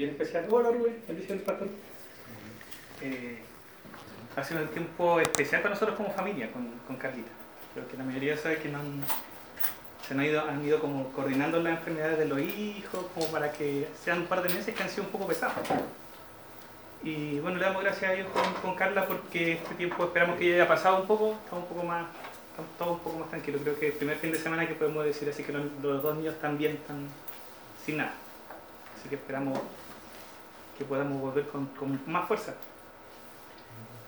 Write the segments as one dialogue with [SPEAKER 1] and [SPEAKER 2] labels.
[SPEAKER 1] bien especial. Hola Rubén, bendiciones pastor. Eh, ha sido un tiempo especial para nosotros como familia, con, con Carlita. Creo que la mayoría sabe que no han, se han ido, han ido como coordinando las enfermedades de los hijos, como para que sean un par de meses que han sido un poco pesados. Y bueno, le damos gracias a Dios con, con Carla porque este tiempo esperamos que ya haya pasado un poco, estamos un poco más, estamos todos un poco más tranquilos. Creo que el primer fin de semana que podemos decir así que los, los dos niños también están sin nada. Así que esperamos que podamos volver con, con más fuerza.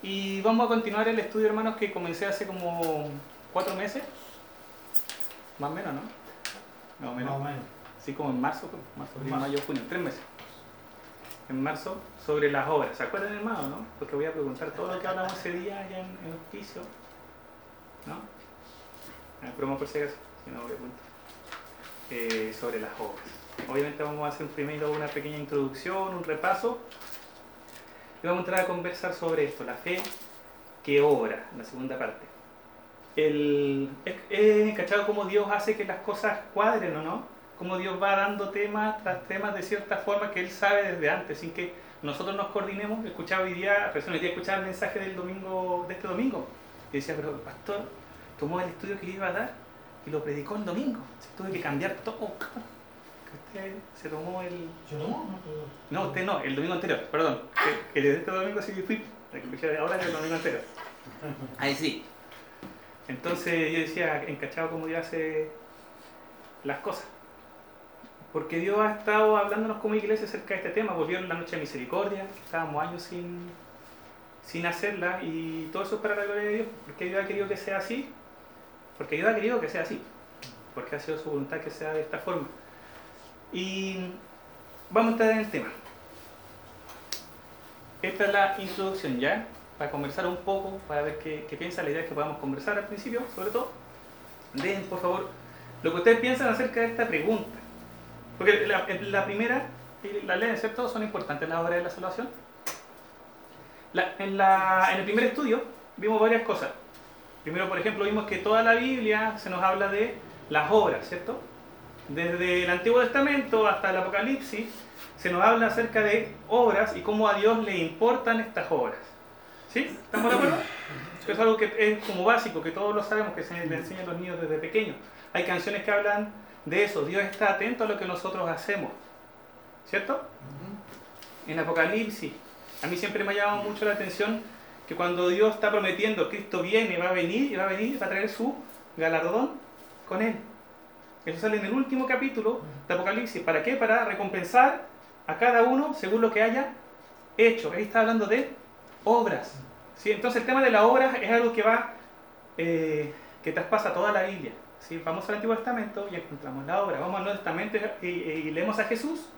[SPEAKER 1] Y vamos a continuar el estudio, hermanos, que comencé hace como cuatro meses. Más o menos, ¿no? Más o menos.
[SPEAKER 2] Menos.
[SPEAKER 1] Sí, como en marzo, pues, marzo, abril, mayo, junio, tres meses. En marzo, sobre las obras. ¿Se acuerdan, hermano, no? Porque voy a preguntar todo lo que hablamos ese día allá en, en el piso. ¿No? Ah, promo por si acaso, si no pregunto. Eh, sobre las obras. Obviamente vamos a hacer primero una pequeña introducción, un repaso. Y vamos a entrar a conversar sobre esto, la fe que obra, la segunda parte. El, es, cómo Dios hace que las cosas cuadren o no, cómo Dios va dando temas tras temas de cierta forma que Él sabe desde antes, sin que nosotros nos coordinemos. Escuchaba hoy día, recién hoy día escuchaba el mensaje del domingo, de este domingo, y decía, pero el pastor tomó el estudio que iba a dar y lo predicó el domingo. Tuve que cambiar todo. Que se tomó el,
[SPEAKER 2] ¿Yo no?
[SPEAKER 1] no, usted no, el domingo anterior, perdón. Que, que desde este domingo sí que fui, la que escuché ahora que el domingo anterior. Ahí sí. Entonces yo decía, encachado como Dios hace las cosas. Porque Dios ha estado hablándonos como iglesia acerca de este tema. Volvieron la noche de misericordia, que estábamos años sin, sin hacerla, y todo eso es para la gloria de Dios. Porque Dios ha querido que sea así. Porque Dios ha querido que sea así. Porque ha sido su voluntad que sea de esta forma. Y vamos a entrar en el tema. Esta es la introducción ya, para conversar un poco, para ver qué, qué piensa. La idea es que podamos conversar al principio, sobre todo. Dejen, por favor, lo que ustedes piensan acerca de esta pregunta. Porque la, la primera la ley, ¿cierto? Son importantes las obras de la salvación. En, la- en el primer estudio vimos varias cosas. Primero, por ejemplo, vimos que toda la Biblia se nos habla de las obras, ¿cierto? Desde el Antiguo Testamento hasta el Apocalipsis se nos habla acerca de obras y cómo a Dios le importan estas obras. ¿Sí? ¿Estamos de acuerdo? Es algo que es como básico, que todos lo sabemos, que se le enseña a los niños desde pequeños. Hay canciones que hablan de eso. Dios está atento a lo que nosotros hacemos. ¿Cierto? En Apocalipsis, a mí siempre me ha llamado mucho la atención que cuando Dios está prometiendo, Cristo viene, va a venir y va a venir, va a traer su galardón con él. Eso sale en el último capítulo de Apocalipsis. ¿Para qué? Para recompensar a cada uno según lo que haya hecho. Ahí está hablando de obras. ¿sí? Entonces el tema de las obras es algo que va, eh, que traspasa toda la Biblia. ¿sí? Vamos al Antiguo Testamento y encontramos la obra. Vamos al Nuevo Testamento y, y- y leemos a Jesús.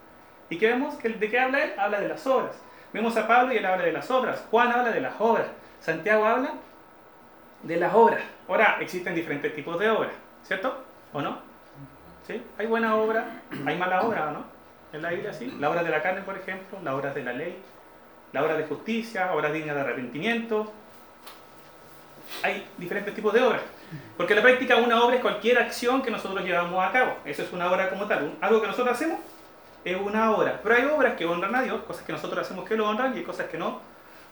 [SPEAKER 1] ¿Y qué vemos? ¿Que- ¿De qué habla él? Habla de las obras. Vemos a Pablo y él habla de las obras. Juan habla de las obras. Santiago habla de las obras. Ahora, existen diferentes tipos de obras, ¿cierto? ¿O no? Hay buena obra, hay mala obra, ¿o no? En la Biblia sí. La obra de la carne, por ejemplo, la obra de la ley, la obra de justicia, obras dignas de arrepentimiento. Hay diferentes tipos de obras. Porque en la práctica una obra es cualquier acción que nosotros llevamos a cabo. Eso es una obra como tal. Algo que nosotros hacemos es una obra. Pero hay obras que honran a Dios, cosas que nosotros hacemos que lo honran y hay cosas que no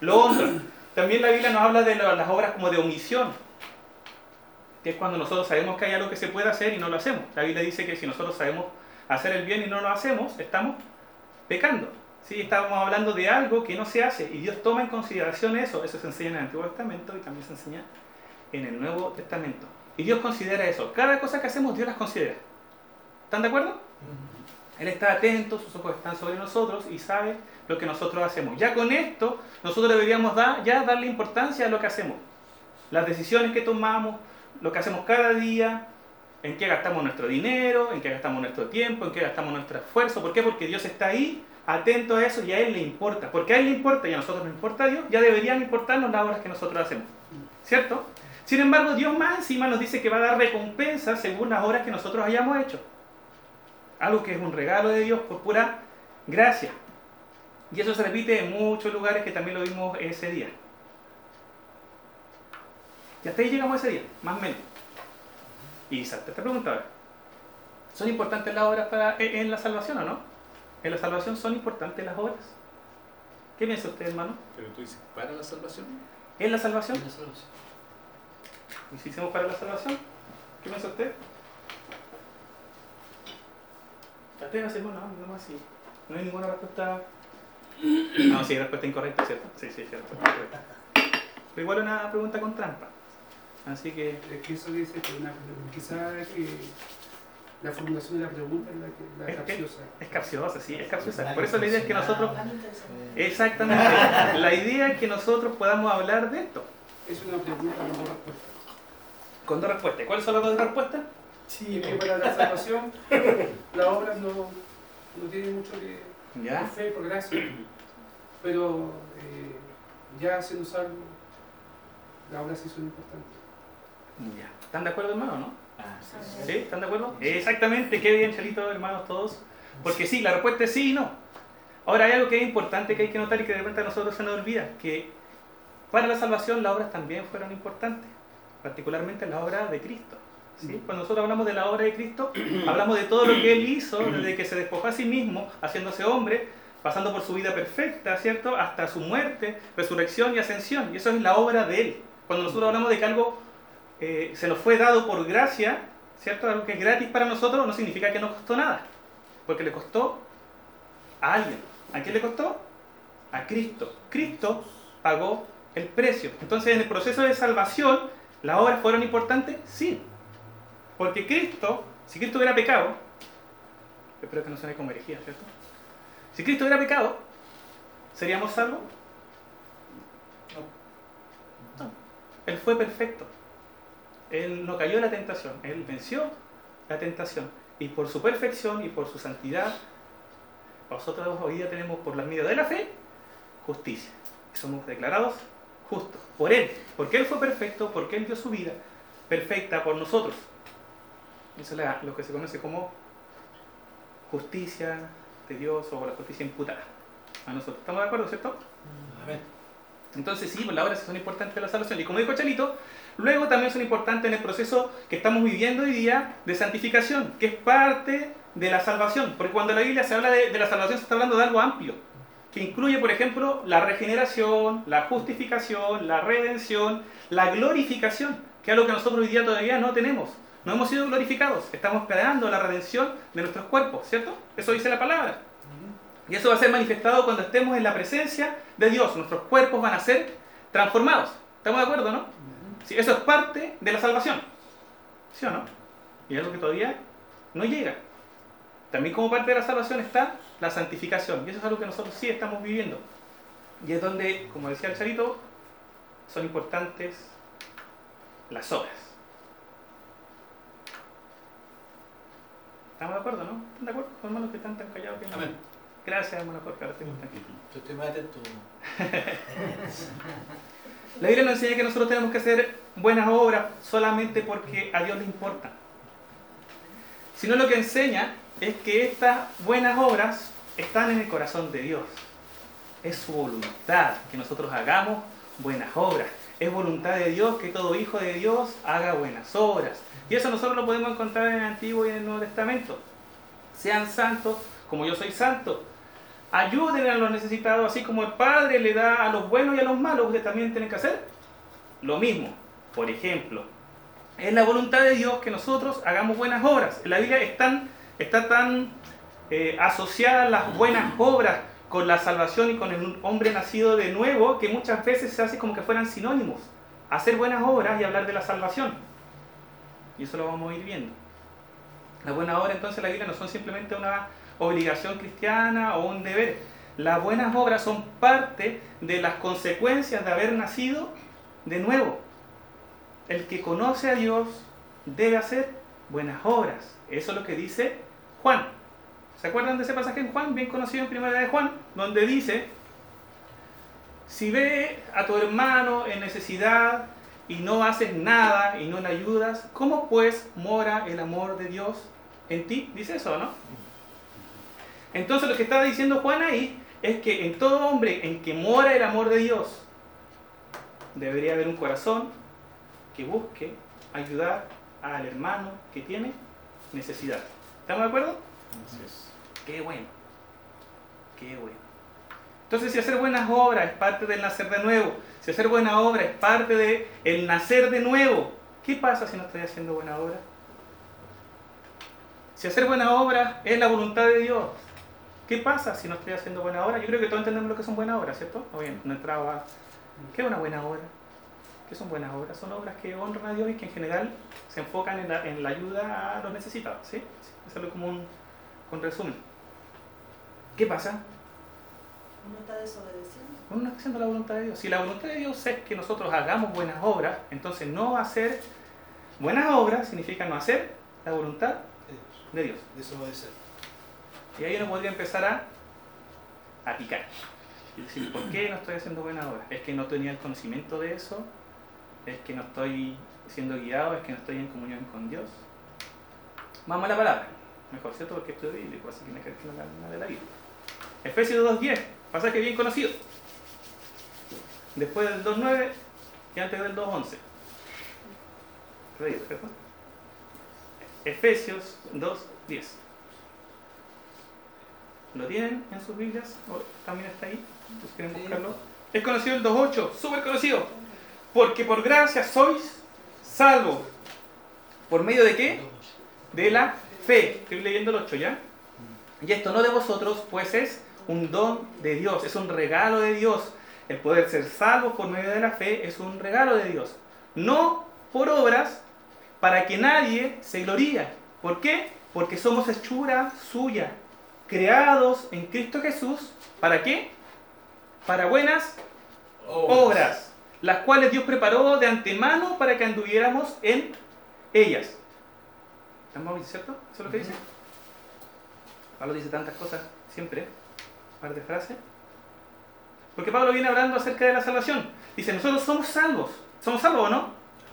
[SPEAKER 1] lo honran. También la Biblia nos habla de la- las obras como de omisión, que es cuando nosotros sabemos que hay algo que se puede hacer y no lo hacemos. La Biblia dice que si nosotros sabemos hacer el bien y no lo hacemos, estamos pecando. ¿sí? Estamos hablando de algo que no se hace y Dios toma en consideración eso. Eso se enseña en el Antiguo Testamento y también se enseña en el Nuevo Testamento. Y Dios considera eso. Cada cosa que hacemos, Dios las considera. ¿Están de acuerdo? Él está atento, sus ojos están sobre nosotros y sabe lo que nosotros hacemos. Ya con esto, nosotros deberíamos dar, ya darle importancia a lo que hacemos. Las decisiones que tomamos, lo que hacemos cada día, en qué gastamos nuestro dinero, en qué gastamos nuestro tiempo, en qué gastamos nuestro esfuerzo. ¿Por qué? Porque Dios está ahí, atento a eso y a Él le importa. Porque a Él le importa y a nosotros nos importa a Dios, ya deberían importarnos las obras que nosotros hacemos. ¿Cierto? Sin embargo, Dios más encima nos dice que va a dar recompensa según las obras que nosotros hayamos hecho. Algo que es un regalo de Dios por pura gracia. Y eso se repite en muchos lugares que también lo vimos ese día. Y hasta ahí llegamos ese día, más o menos. Y salta esta pregunta ahora. ¿Son importantes las obras para, en en la salvación o no? En la salvación son importantes las obras. ¿Qué piensa usted, hermano?
[SPEAKER 2] Pero tú dices, ¿para la salvación?
[SPEAKER 1] ¿En la salvación?
[SPEAKER 3] En la salvación.
[SPEAKER 1] ¿Y si hicimos para la salvación? ¿Qué piensa usted? Atrévase, hermano, no, no más sí. No hay ninguna respuesta. No, sí, respuesta incorrecta, ¿cierto? Sí, sí, sí, respuesta incorrecta. Pero igual una pregunta con trampa. Así que.
[SPEAKER 4] Es que eso dice que una, quizá que la formulación de la pregunta es la, que, la
[SPEAKER 1] Es-
[SPEAKER 4] capciosa.
[SPEAKER 1] Es capciosa, sí, es capciosa. Por eso la idea es que nosotros.
[SPEAKER 3] Eh,
[SPEAKER 1] Exactamente. La idea es que nosotros podamos hablar de esto.
[SPEAKER 4] Es una pregunta con dos respuestas.
[SPEAKER 1] Con dos respuestas. ¿Cuáles son las dos respuestas?
[SPEAKER 4] Es que para la salvación, la obra no, no tiene mucho que por
[SPEAKER 1] Ya.
[SPEAKER 4] fe, por gracia. Pero eh, ya siendo salvo, las obras sí son importantes.
[SPEAKER 1] Ya. ¿Están de acuerdo, hermano, no?
[SPEAKER 3] Ah, sí, sí.
[SPEAKER 1] ¿Sí? ¿Están de acuerdo? Exactamente, qué bien, Chalito, hermanos, todos. Porque sí, la respuesta es sí y no. Ahora hay algo que es importante que hay que notar y que de repente a nosotros se nos olvida, que para la salvación las obras también fueron importantes, particularmente la obra de Cristo. ¿sí? Cuando nosotros hablamos de la obra de Cristo, hablamos de todo lo que Él hizo, desde que se despojó a sí mismo, haciéndose hombre, pasando por su vida perfecta, ¿cierto? Hasta su muerte, resurrección y ascensión. Y eso es la obra de Él. Cuando nosotros hablamos de que algo eh, se nos fue dado por gracia, ¿cierto? Algo que es gratis para nosotros no significa que no costó nada, porque le costó a alguien. ¿A quién le costó? A Cristo. Cristo pagó el precio. Entonces, en el proceso de salvación, ¿las obras fueron importantes? Sí. Porque Cristo, si Cristo hubiera pecado, espero que no suene como herejía, ¿cierto? Si Cristo hubiera pecado, ¿seríamos salvos? No. Él fue perfecto. Él no cayó en la tentación, Él venció la tentación. Y por su perfección y por su santidad, nosotros hoy día tenemos por la medida de la fe justicia. Somos declarados justos por Él, porque Él fue perfecto, porque Él dio su vida perfecta por nosotros. Eso es lo que se conoce como justicia de Dios o la justicia imputada a nosotros. ¿Estamos de acuerdo, cierto?
[SPEAKER 3] Amén.
[SPEAKER 1] Entonces sí, pues las obras son importantes en la salvación. Y como dijo Chalito, luego también son importantes en el proceso que estamos viviendo hoy día de santificación, que es parte de la salvación. Porque cuando la Biblia se habla de, de la salvación se está hablando de algo amplio, que incluye, por ejemplo, la regeneración, la justificación, la redención, la glorificación, que es algo que nosotros hoy día todavía no tenemos. No hemos sido glorificados, estamos esperando la redención de nuestros cuerpos, ¿cierto? Eso dice la palabra. Y eso va a ser manifestado cuando estemos en la presencia de Dios. Nuestros cuerpos van a ser transformados. ¿Estamos de acuerdo, no? Sí, eso es parte de la salvación. ¿Sí o no? Y es algo que todavía no llega. También como parte de la salvación está la santificación. Y eso es algo que nosotros sí estamos viviendo. Y es donde, como decía el Charito, son importantes las obras. ¿Estamos de acuerdo, no? ¿Están de acuerdo, hermanos que están tan callados? que?
[SPEAKER 3] Amén.
[SPEAKER 1] Gracias, hermano Jorge, ahora estoy muy tranquilo.
[SPEAKER 3] Yo estoy más atento.
[SPEAKER 1] La Biblia nos enseña que nosotros tenemos que hacer buenas obras solamente porque a Dios le importa. Sino lo que enseña es que estas buenas obras están en el corazón de Dios. Es su voluntad que nosotros hagamos buenas obras. Es voluntad de Dios que todo hijo de Dios haga buenas obras. Y eso nosotros lo podemos encontrar en el Antiguo y en el Nuevo Testamento. Sean santos como yo soy santo. Ayuden a los necesitados, así como el Padre le da a los buenos y a los malos, ustedes también tienen que hacer lo mismo. Por ejemplo, es la voluntad de Dios que nosotros hagamos buenas obras. En la Biblia están, está tan eh, asociada las buenas obras con la salvación y con el hombre nacido de nuevo que muchas veces se hace como que fueran sinónimos. Hacer buenas obras y hablar de la salvación. Y eso lo vamos a ir viendo. Las buenas obras entonces en la Biblia no son simplemente una obligación cristiana o un deber. Las buenas obras son parte de las consecuencias de haber nacido de nuevo. El que conoce a Dios debe hacer buenas obras. Eso es lo que dice Juan. ¿Se acuerdan de ese pasaje en Juan, bien conocido en Primera de Juan, donde dice, si ve a tu hermano en necesidad y no haces nada y no le ayudas, ¿cómo pues mora el amor de Dios en ti? Dice eso, ¿no? Entonces lo que está diciendo Juan ahí es que en todo hombre en que mora el amor de Dios, debería haber un corazón que busque ayudar al hermano que tiene necesidad. ¿Estamos de acuerdo?
[SPEAKER 2] Así es.
[SPEAKER 1] Qué bueno. qué bueno. Entonces, si hacer buenas obras es parte del nacer de nuevo, si hacer buena obra es parte del el nacer de nuevo, ¿qué pasa si no estoy haciendo buena obra? Si hacer buena obra es la voluntad de Dios, ¿qué pasa si no estoy haciendo buena obra? Yo creo que todos entendemos lo que son buenas obras, ¿cierto? O bien, no entraba. ¿Qué es una buena obra? ¿Qué son buenas obras? Son obras que honran a Dios y que en general se enfocan en la, en la ayuda a los necesitados, ¿sí? Hacerlo como un, un resumen. ¿Qué pasa?
[SPEAKER 5] Uno está desobedeciendo.
[SPEAKER 1] Uno no está haciendo la voluntad de Dios. Si la voluntad de Dios es que nosotros hagamos buenas obras, entonces no hacer buenas obras significa no hacer la voluntad de Dios.
[SPEAKER 3] Desobedecer.
[SPEAKER 1] Y ahí uno podría empezar a, a picar. Y decir, ¿por qué no estoy haciendo buenas obras? ¿Es que no tenía el conocimiento de eso? ¿Es que no estoy siendo guiado? ¿Es que no estoy en comunión con Dios? Vamos a la palabra. Mejor, ¿cierto? Porque estoy bíblico, así que quedo con la de la Biblia. Efesios 2.10, pasaje bien conocido. Después del 2.9 y antes del 2.11. Creído, ¿cierto? Efesios 2.10. ¿Lo tienen en sus Biblias? ¿O también está ahí? ¿Ustedes quieren buscarlo? Es conocido el 2.8, súper conocido. Porque por gracia sois salvos. ¿Por medio de qué? De la fe. Estoy leyendo el 8 ya. Y esto no de vosotros, pues es un don de Dios, es un regalo de Dios. El poder ser salvo por medio de la fe es un regalo de Dios. No por obras para que nadie se gloría. ¿Por qué? Porque somos hechura suya, creados en Cristo Jesús. ¿Para qué? Para buenas obras, las cuales Dios preparó de antemano para que anduviéramos en ellas. ¿Estamos cierto? ¿Eso es lo que dice? Pablo dice tantas cosas siempre, par de frases. Porque Pablo viene hablando acerca de la salvación. Dice, nosotros somos salvos. ¿Somos salvos o no?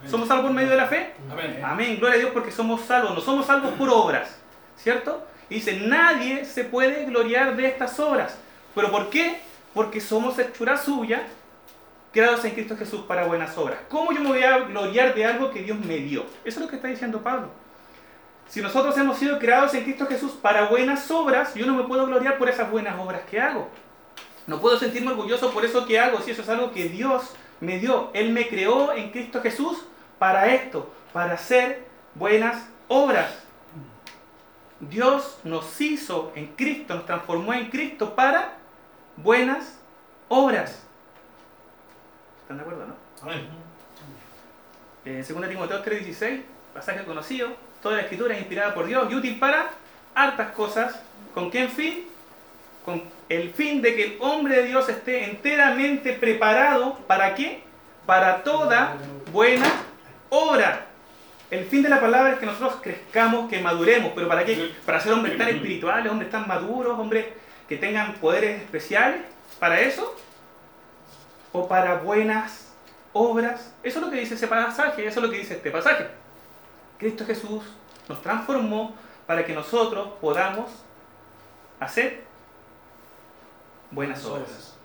[SPEAKER 1] ¿Somos salvos por medio de la fe?
[SPEAKER 3] Amén.
[SPEAKER 1] Amén, gloria a Dios porque somos salvos, no somos salvos por obras, ¿cierto? Dice, nadie se puede gloriar de estas obras. ¿Pero por qué? Porque somos hechura suya, creados en Cristo Jesús para buenas obras. ¿Cómo yo me voy a gloriar de algo que Dios me dio? Eso es lo que está diciendo Pablo. Si nosotros hemos sido creados en Cristo Jesús para buenas obras, yo no me puedo gloriar por esas buenas obras que hago. No puedo sentirme orgulloso por eso que hago, si eso es algo que Dios me dio. Él me creó en Cristo Jesús para esto, para hacer buenas obras. Dios nos hizo en Cristo, nos transformó en Cristo para buenas obras. ¿Están de acuerdo, no?
[SPEAKER 3] Amén.
[SPEAKER 1] En 2 Timoteo 3:16, pasaje conocido, toda la escritura es inspirada por Dios y útil para hartas cosas. ¿Con qué fin? Con el fin de que el hombre de Dios esté enteramente preparado, ¿para qué? Para toda buena obra. El fin de la palabra es que nosotros crezcamos, que maduremos, pero ¿para qué? Para ser hombres tan espirituales, hombres tan maduros, hombres que tengan poderes especiales, ¿para eso? ¿O para buenas obras? Eso es lo que dice ese pasaje, eso es lo que dice este pasaje. Cristo Jesús nos transformó para que nosotros podamos hacer buenas obras.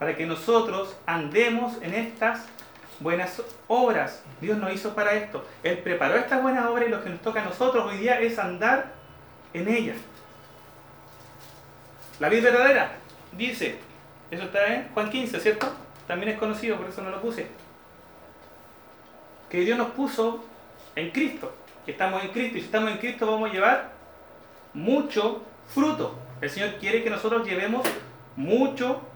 [SPEAKER 1] Para que nosotros andemos en estas buenas obras. Dios nos hizo para esto. Él preparó estas buenas obras y lo que nos toca a nosotros hoy día es andar en ellas. La vida verdadera dice, eso está en Juan 15, ¿cierto? También es conocido, por eso no lo puse. Que Dios nos puso en Cristo, que estamos en Cristo y si estamos en Cristo vamos a llevar mucho fruto. El Señor quiere que nosotros llevemos mucho fruto.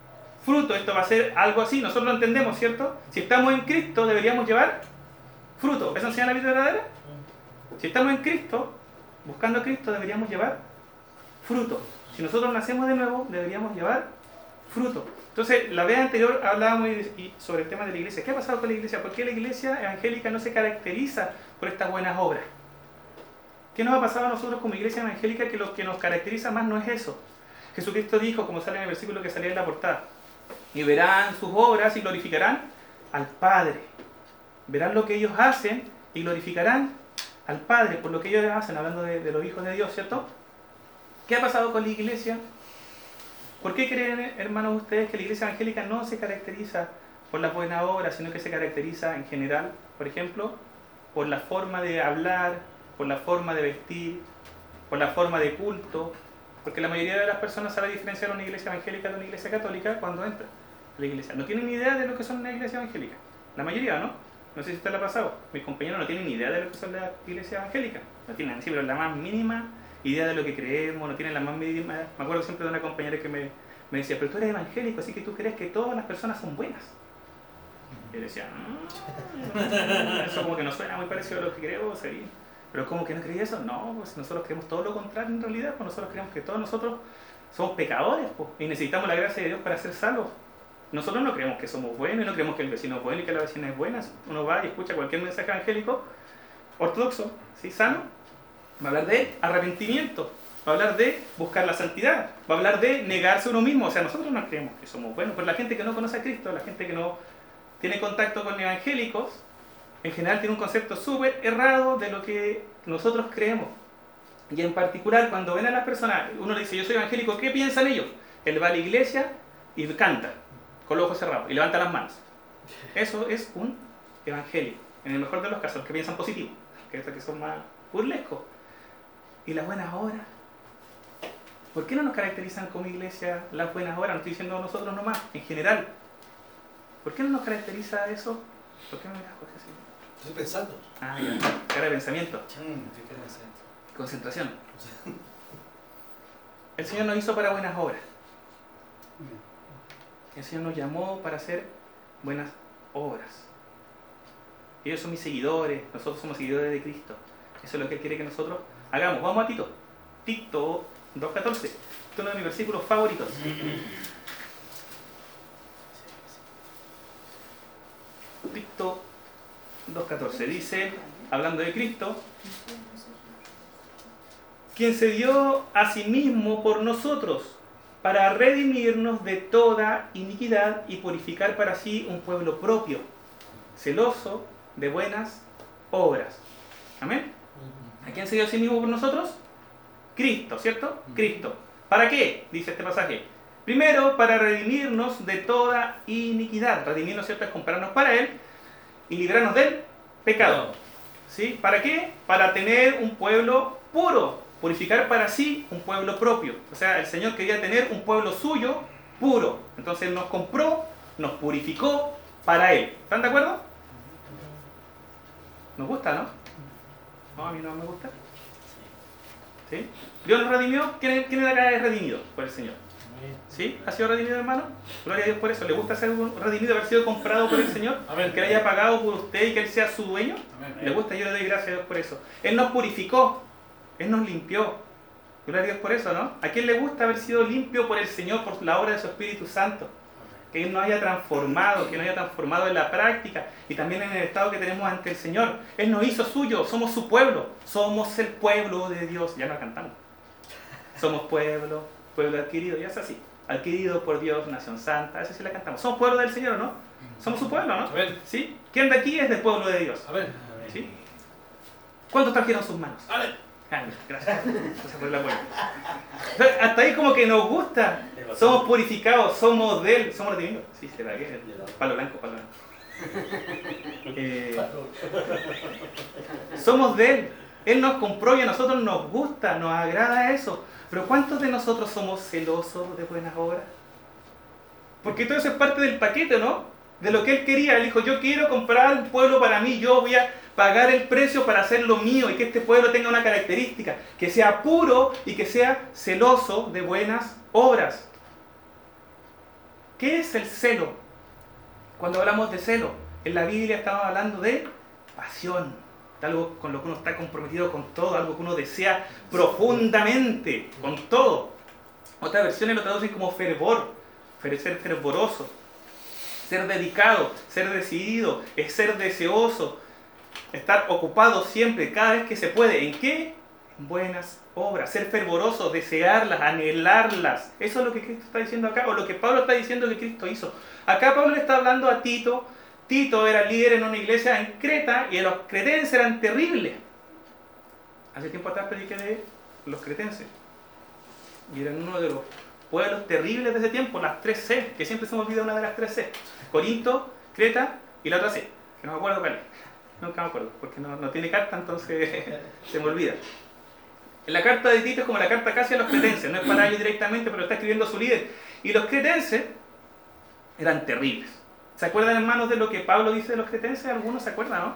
[SPEAKER 1] Esto va a ser algo así, nosotros lo entendemos, ¿cierto? Si estamos en Cristo deberíamos llevar fruto. ¿Eso enseña la vida verdadera? Si estamos en Cristo, buscando a Cristo, deberíamos llevar fruto. Si nosotros nacemos de nuevo, deberíamos llevar fruto. Entonces, la vez anterior hablábamos sobre el tema de la iglesia. ¿Qué ha pasado con la iglesia? ¿Por qué la iglesia evangélica no se caracteriza por estas buenas obras? ¿Qué nos ha pasado a nosotros como iglesia evangélica que lo que nos caracteriza más no es eso? Jesucristo dijo, como sale en el versículo que salía en la portada, y verán sus obras y glorificarán al Padre. Verán lo que ellos hacen y glorificarán al Padre por lo que ellos hacen, hablando de, los hijos de Dios, ¿cierto? ¿Qué ha pasado con la iglesia? ¿Por qué creen, hermanos, ustedes que la iglesia evangélica no se caracteriza por las buenas obras, sino que se caracteriza en general, por ejemplo, por la forma de hablar, por la forma de vestir, por la forma de culto, Porque la mayoría de las personas sabe diferenciar una iglesia evangélica de una iglesia católica cuando entra a la iglesia. No tienen ni idea de lo que son una iglesia evangélica. La mayoría, ¿no? No sé si usted lo ha pasado. Mis compañeros no tienen ni idea de lo que son las iglesias evangélicas. No tienen sí, pero la más mínima idea de lo que creemos, no tienen la más mínima... Me acuerdo siempre de una compañera que me, me decía, pero tú eres evangélico, así que tú crees que todas las personas son buenas. Y yo decía, "Mm, eso como que no suena muy parecido a lo que creo, sería. Pero ¿cómo que no creí eso? No, pues nosotros creemos todo lo contrario en realidad, pues nosotros creemos que todos nosotros somos pecadores pues, y necesitamos la gracia de Dios para ser salvos. Nosotros no creemos que somos buenos y no creemos que el vecino es bueno y que la vecina es buena. Uno va y escucha cualquier mensaje evangélico ortodoxo, ¿sí? sano, va a hablar de arrepentimiento, va a hablar de buscar la santidad, va a hablar de negarse uno mismo. O sea, nosotros no creemos que somos buenos, pero la gente que no conoce a Cristo, la gente que no tiene contacto con evangélicos, en general tiene un concepto súper errado de lo que nosotros creemos. Y en particular, cuando ven a las personas, uno le dice, yo soy evangélico, ¿qué piensan ellos? Él va a la iglesia y canta, con los ojos cerrados, y levanta las manos. Eso es un evangélico, en el mejor de los casos, que piensan positivo, que estos que son más burlescos. Y las buenas obras. ¿Por qué no nos caracterizan como iglesia las buenas obras? No estoy diciendo nosotros nomás, en general. ¿Por qué no nos caracteriza eso? ¿Por qué no me das, Jorge?
[SPEAKER 3] Estoy pensando.
[SPEAKER 1] Ah, ya. Cara de pensamiento. Concentración. El Señor nos hizo para buenas obras. El Señor nos llamó para hacer buenas obras. Ellos son mis seguidores, nosotros somos seguidores de Cristo. Eso es lo que Él quiere que nosotros hagamos. Vamos a Tito. Tito 2.14. Este es uno de mis versículos favoritos. Tito 2.14 dice, hablando de Cristo, quien se dio a sí mismo por nosotros para redimirnos de toda iniquidad y purificar para sí un pueblo propio, celoso de buenas obras. Amén. ¿A quién se dio a sí mismo por nosotros? Cristo, ¿cierto? Cristo. ¿Para qué? Dice este pasaje. Primero, para redimirnos de toda iniquidad. Redimirnos, ¿cierto? Es comprarnos para Él y librarnos del pecado. ¿Sí? ¿Para qué? Para tener un pueblo puro, purificar para sí un pueblo propio. O sea, el Señor quería tener un pueblo suyo puro. Entonces nos compró, nos purificó para Él. ¿Están de acuerdo? Nos gusta, ¿no? No, a mí no me gusta. ¿Sí? Dios nos redimió. ¿Quién, quién acá es redimido por el Señor? ¿Sí? ¿Ha sido redimido, hermano? Gloria a Dios por eso. ¿Le gusta ser redimido, haber sido comprado por el Señor?
[SPEAKER 3] Amén.
[SPEAKER 1] Que Él haya pagado por usted y que Él sea su dueño.
[SPEAKER 3] Amén.
[SPEAKER 1] Le gusta, yo le doy gracias a Dios por eso. Él nos purificó, Él nos limpió. Gloria a Dios por eso, ¿no? ¿A quién le gusta haber sido limpio por el Señor, por la obra de su Espíritu Santo? Que Él nos haya transformado, que nos haya transformado en la práctica y también en el estado que tenemos ante el Señor. Él nos hizo suyo, somos su pueblo, somos el pueblo de Dios. Ya nos cantamos. Somos pueblo, pueblo adquirido, ya es así. Adquirido por Dios, nación santa, eso sí la cantamos. Somos pueblo del Señor, ¿no? Somos su pueblo, ¿no?
[SPEAKER 3] Amén.
[SPEAKER 1] ¿Sí? ¿Quién de aquí es del pueblo de Dios?
[SPEAKER 3] Amén.
[SPEAKER 1] ¿Sí? ¿Cuántos trajeron sus manos?
[SPEAKER 3] Amén.
[SPEAKER 1] Ah, Gracias. Gracias por Hasta ahí como que nos gusta. Somos purificados, somos de Él, somos redimidos. Sí, se la que Palo blanco, palo blanco. Eh, somos de Él. Él nos compró y a nosotros nos gusta, nos agrada eso. Pero ¿cuántos de nosotros somos celosos de buenas obras? Porque todo eso es parte del paquete, ¿no? De lo que Él quería. Él dijo, yo quiero comprar un pueblo para mí, yo voy a pagar el precio para hacerlo mío y que este pueblo tenga una característica, que sea puro y que sea celoso de buenas obras. ¿Qué es el celo? Cuando hablamos de celo, en la Biblia estamos hablando de pasión, algo con lo que uno está comprometido con todo, algo que uno desea profundamente, con todo. Otras versiones lo traducen como fervor, fer- ser fervoroso, ser dedicado, ser decidido, es ser deseoso, estar ocupado siempre, cada vez que se puede. ¿En qué? En buenas obras, ser fervoroso, desearlas, anhelarlas. Eso es lo que Cristo está diciendo acá, o lo que Pablo está diciendo que Cristo hizo. Acá Pablo le está hablando a Tito. Tito era líder en una iglesia en Creta y los cretenses eran terribles. Hace tiempo atrás prediqué de los cretenses. Y eran uno de los pueblos terribles de ese tiempo, las tres C, que siempre se me olvida una de las tres C. Corinto, Creta y la otra C, que no me acuerdo cuál es. Nunca me acuerdo, porque no, tiene carta, entonces se me olvida. La carta de Tito es como la carta casi a los cretenses, no es para ellos directamente, pero está escribiendo su líder. Y los cretenses eran terribles. ¿Se acuerdan, hermanos, de lo que Pablo dice de los cretenses? Algunos se acuerdan, ¿no?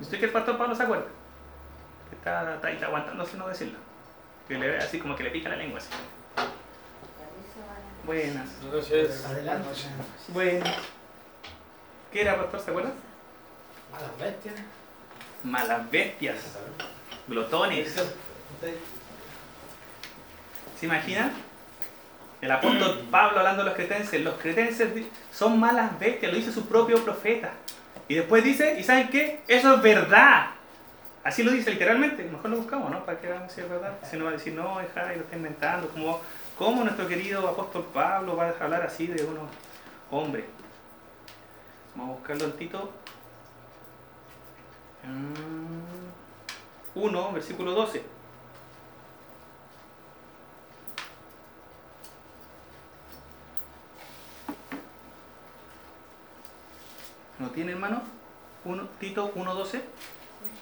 [SPEAKER 1] Yo estoy que el pastor Pablo se acuerda. Que está, está, ahí, está aguantándose no decirlo. Que le ve así como que le pica la lengua así. Buenas.
[SPEAKER 3] Entonces,
[SPEAKER 6] Adelante.
[SPEAKER 1] Buenas. ¿Qué era, pastor? ¿Se acuerda?
[SPEAKER 6] Malas bestias.
[SPEAKER 1] Malas bestias, glotones. ¿Se imaginan? El apóstol Pablo hablando de los cretenses. Los cretenses son malas bestias, lo dice su propio profeta. Y después dice, ¿y saben qué? Eso es verdad. Así lo dice literalmente. Mejor lo buscamos, ¿no? Para que veamos si es verdad. Si no va a decir, no, Jai, lo está inventando. Como, ¿Cómo nuestro querido apóstol Pablo va a hablar así de unos hombres? Vamos a buscarlo en Tito. 1, versículo 12. ¿No tiene hermano? Uno, Tito 1.12.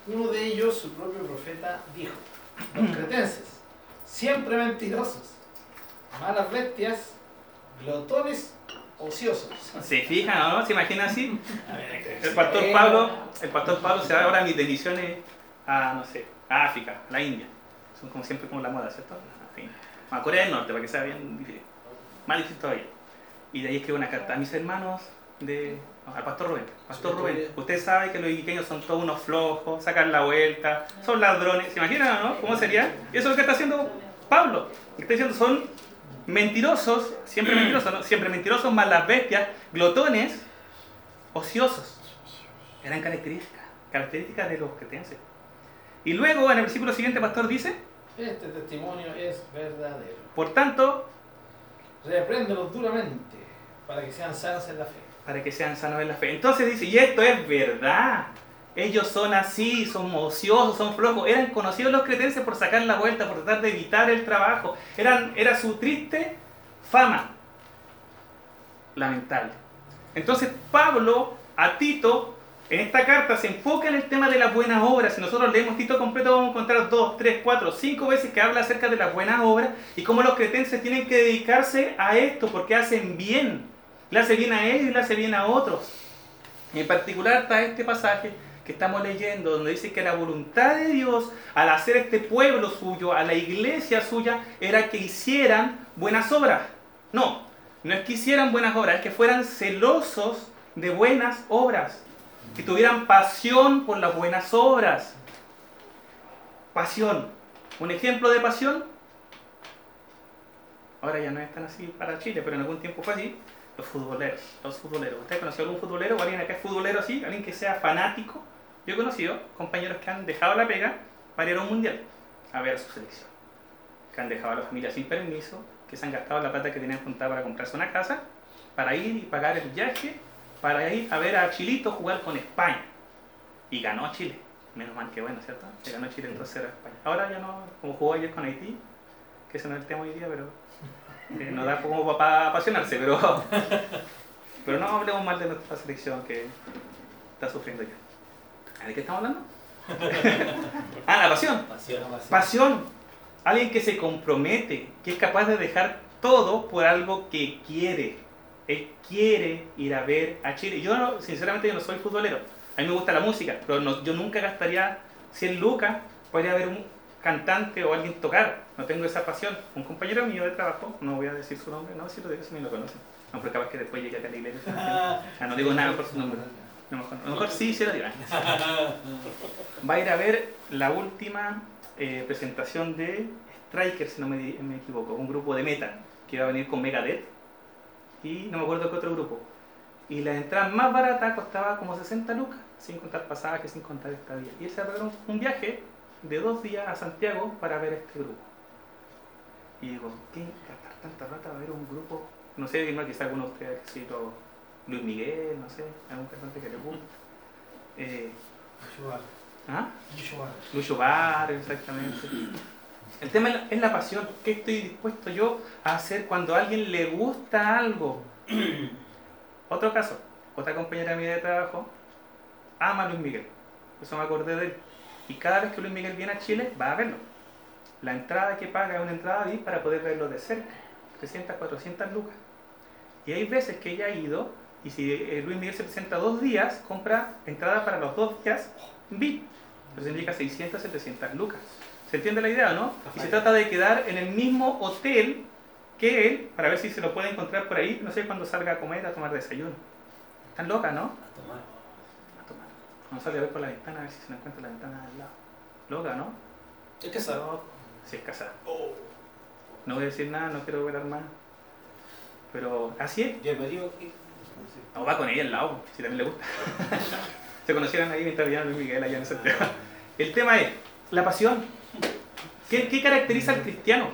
[SPEAKER 6] Uno de ellos, su propio profeta, dijo, los cretenses, siempre mentirosos, malas bestias, glotones, ociosos.
[SPEAKER 1] ¿Se fijan o no? ¿Se imagina así?
[SPEAKER 6] A
[SPEAKER 1] El pastor Pablo, el pastor Pablo se da ahora mis misiones a, no sé, a África, a la India. Son como siempre como la moda, ¿cierto? A Corea del Norte, para que sea bien difícil. Más difícil todavía. Y de ahí escribo una carta a mis hermanos de... al pastor Rubén. Pastor
[SPEAKER 3] Sí,
[SPEAKER 1] Rubén, usted sabe que los iquiqueños son todos unos flojos, sacan la vuelta, son ladrones. ¿Se imaginan o no? ¿Cómo sería? Y eso es lo que está haciendo Pablo. Está diciendo son mentirosos, siempre mentirosos, ¿no? siempre mentirosos, malas bestias, glotones, ociosos. Eran características, características de los cretenses. Y luego en el versículo siguiente, pastor dice,
[SPEAKER 6] Este testimonio es verdadero.
[SPEAKER 1] por tanto,
[SPEAKER 6] Repréndelos duramente para que sean sanos en la fe.
[SPEAKER 1] Para que sean sanos en la fe. Entonces dice, y esto es verdad. Ellos son así, son ociosos, son flojos. Eran conocidos los cretenses por sacar la vuelta, por tratar de evitar el trabajo. Eran, era su triste fama. Lamentable. Entonces Pablo a Tito, en esta carta, se enfoca en el tema de las buenas obras. Si nosotros leemos Tito completo, vamos a encontrar dos, tres, cuatro, cinco veces que habla acerca de las buenas obras y cómo los cretenses tienen que dedicarse a esto porque hacen bien. Le hace bien a ellos y le hace bien a otros. En particular está este pasaje que estamos leyendo, donde dice que la voluntad de Dios al hacer este pueblo suyo, a la iglesia suya, era que hicieran buenas obras. No, no es que hicieran buenas obras, es que fueran celosos de buenas obras, que tuvieran pasión por las buenas obras. Pasión. Un ejemplo de pasión, ahora ya no es tan así para Chile, pero en algún tiempo fue así, los futboleros. Los futboleros. ¿Usted conoció algún futbolero o alguien acá es futbolero así? ¿Alguien que sea fanático? Yo he conocido compañeros que han dejado la pega para ir a un mundial a ver a su selección. Que han dejado a la familia sin permiso, que se han gastado la plata que tenían juntada para comprarse una casa, para ir y pagar el viaje, para ir a ver a Chilito jugar con España. Y ganó Chile. Menos mal que bueno, ¿cierto? Que ganó Chile entonces era España. Ahora ya no, como jugó ayer con Haití, que ese no es el tema hoy día, pero no da como para apasionarse, pero, pero no hablemos mal de nuestra selección que está sufriendo ya. ¿De qué estamos hablando? ah, la pasión.
[SPEAKER 3] pasión.
[SPEAKER 1] Pasión. Alguien que se compromete, que es capaz de dejar todo por algo que quiere. Él quiere ir a ver a Chile. Yo, no- sinceramente, yo no soy futbolero. A mí me gusta la música, pero no- yo nunca gastaría 100 lucas para ir a ver un cantante o alguien tocar. No tengo esa pasión. Un compañero mío de trabajo, no voy a decir su nombre, no, si lo digo, si ni lo conocen. No, pero capaz que después llegue acá a la iglesia. Ah, no digo nada por su nombre. A lo mejor, a lo mejor sí, sí lo digo. Va a ir a ver la última eh, presentación de Striker, si no me, me equivoco, un grupo de metal que va a venir con Megadeth y no me acuerdo qué otro grupo. Y la entrada más barata costaba como 60 lucas, sin contar pasajes, sin contar estadía. Y él se un viaje de dos días a Santiago para ver este grupo. Y digo, ¿qué gastar tanta plata para ver un grupo? No sé, dime quizá alguno de ustedes, sí, lo- Luis Miguel, no sé, algún cantante que le guste. Eh, ¿ah? Lucho Bar, exactamente. El tema es la, es la pasión. ¿Qué estoy dispuesto yo a hacer cuando a alguien le gusta algo? Otro caso, otra compañera mía de trabajo ama a Luis Miguel. Eso me acordé de él. Y cada vez que Luis Miguel viene a Chile, va a verlo. la entrada que paga es una entrada VIP para poder verlo de cerca, 300, 400 lucas. Y hay veces que ella ha ido, y si eh, Luis Miguel se presenta dos días, compra entrada para los dos días VIP. Eso significa 600, 700 lucas. ¿Se entiende la idea o no? Y se trata de quedar en el mismo hotel que él, para ver si se lo puede encontrar por ahí, no sé, cuando salga a comer, a tomar desayuno. Están loca, ¿no?
[SPEAKER 3] A tomar.
[SPEAKER 1] A. Cuando salga a ver por la ventana, a ver si se la encuentra en la ventana al lado. Loca, ¿no?
[SPEAKER 3] Es casado.
[SPEAKER 1] Si es casada.
[SPEAKER 3] Oh.
[SPEAKER 1] No voy a decir nada, no quiero ver más. Pero así es.
[SPEAKER 3] ¿Y el marido qué?
[SPEAKER 1] No, va con ella al lado, si también le gusta. Se conocieron ahí mientras vivían Luis Miguel allá en Santiago. El tema es la pasión. ¿Qué, qué caracteriza al cristiano?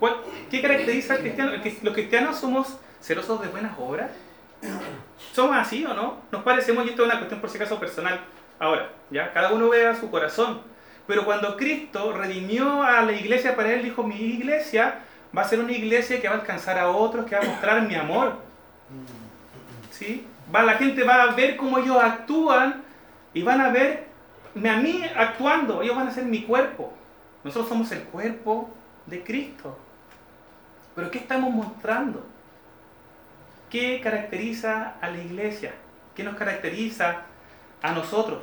[SPEAKER 1] ¿Cuál- ¿Qué caracteriza al cristiano? Los cristianos somos celosos de buenas obras. ¿Somos así o no? Nos parecemos, y esto es una cuestión por si acaso personal. Ahora, ya, cada uno vea su corazón. Pero cuando Cristo redimió a la iglesia para él, dijo, mi iglesia va a ser una iglesia que va a alcanzar a otros, que va a mostrar mi amor. ¿sí? Va, la gente va a ver cómo ellos actúan y van a ver a mí actuando. Ellos van a ser mi cuerpo. Nosotros somos el cuerpo de Cristo. Pero ¿qué estamos mostrando? ¿Qué caracteriza a la iglesia? ¿Qué nos caracteriza a nosotros?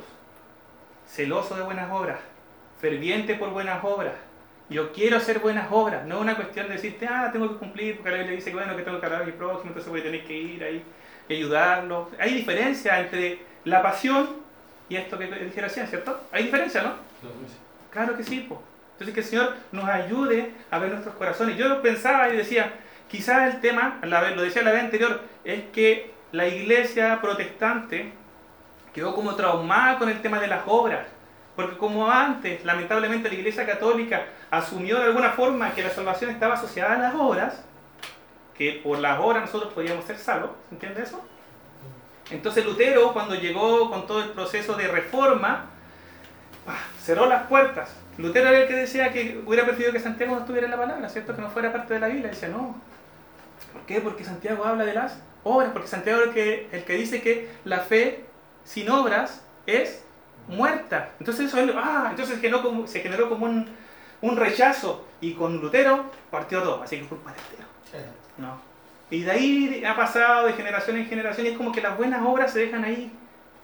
[SPEAKER 1] Celoso de buenas obras, ferviente por buenas obras. Yo quiero hacer buenas obras, no es una cuestión de decirte, ah, tengo que cumplir, porque la Biblia dice que bueno, que tengo que hablar a mi próximo, entonces voy a tener que ir ahí y ayudarlo. Hay diferencia entre la pasión y esto que dije recién, ¿cierto? Hay diferencia, ¿no? Claro que sí, po. Entonces que el Señor nos ayude a ver nuestros corazones. Yo pensaba y decía, quizás el tema, lo decía la vez anterior, es que la iglesia protestante quedó como traumada con el tema de las obras. Porque como antes, lamentablemente, la iglesia católica asumió de alguna forma que la salvación estaba asociada a las obras, que por las obras nosotros podíamos ser salvos, ¿se entiende eso? Entonces Lutero, cuando llegó con todo el proceso de reforma, ¡pah! cerró las puertas. Lutero era el que decía que hubiera preferido que Santiago no estuviera en la palabra, ¿cierto? Que no fuera parte de la Biblia. Dice, no. ¿Por qué? Porque Santiago habla de las obras, porque Santiago es el que dice que la fe sin obras es muerta. Entonces eso es ah, entonces generó se generó como un, un rechazo y con Lutero partió todo, así que culpa de Lutero. No. Y de ahí ha pasado de generación en generación y es como que las buenas obras se dejan ahí,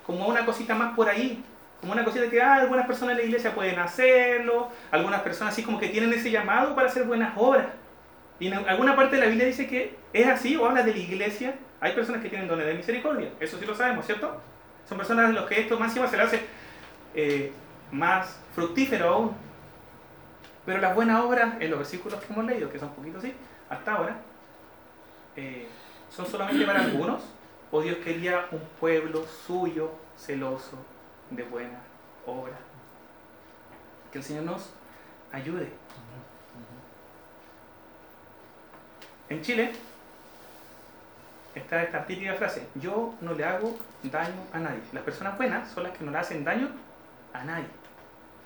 [SPEAKER 1] como una cosita más por ahí, como una cosita que ah, algunas personas en la iglesia pueden hacerlo, algunas personas así como que tienen ese llamado para hacer buenas obras. Y en alguna parte de la Biblia dice que es así o habla de la iglesia. Hay personas que tienen dones de misericordia, eso sí lo sabemos, ¿cierto? Son personas a los que esto más encima se le hace eh, más fructífero aún. Pero las buenas obras, en los versículos que hemos leído, que son poquitos así, hasta ahora, eh, ¿son solamente para algunos? ¿O Dios quería un pueblo suyo, celoso, de buena obra? Que el Señor nos ayude. En Chile está esta típica frase, yo no le hago daño a nadie. Las personas buenas son las que no le hacen daño a nadie.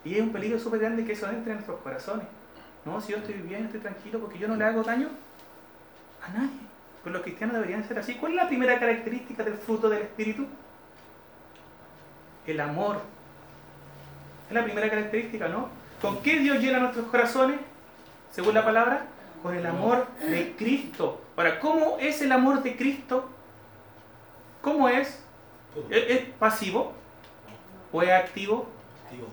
[SPEAKER 1] Y es un peligro súper grande que eso entre en nuestros corazones. No, si yo estoy bien, estoy tranquilo porque yo no le hago daño a nadie. Pues los cristianos deberían ser así. ¿Cuál es la primera característica del fruto del Espíritu? El amor. Es la primera característica, ¿no? ¿Con qué Dios llena nuestros corazones? Según la palabra, con el amor de Cristo. Ahora, ¿cómo es el amor de Cristo? ¿Cómo es? ¿Es, pasivo? ¿O es activo?
[SPEAKER 3] Activo.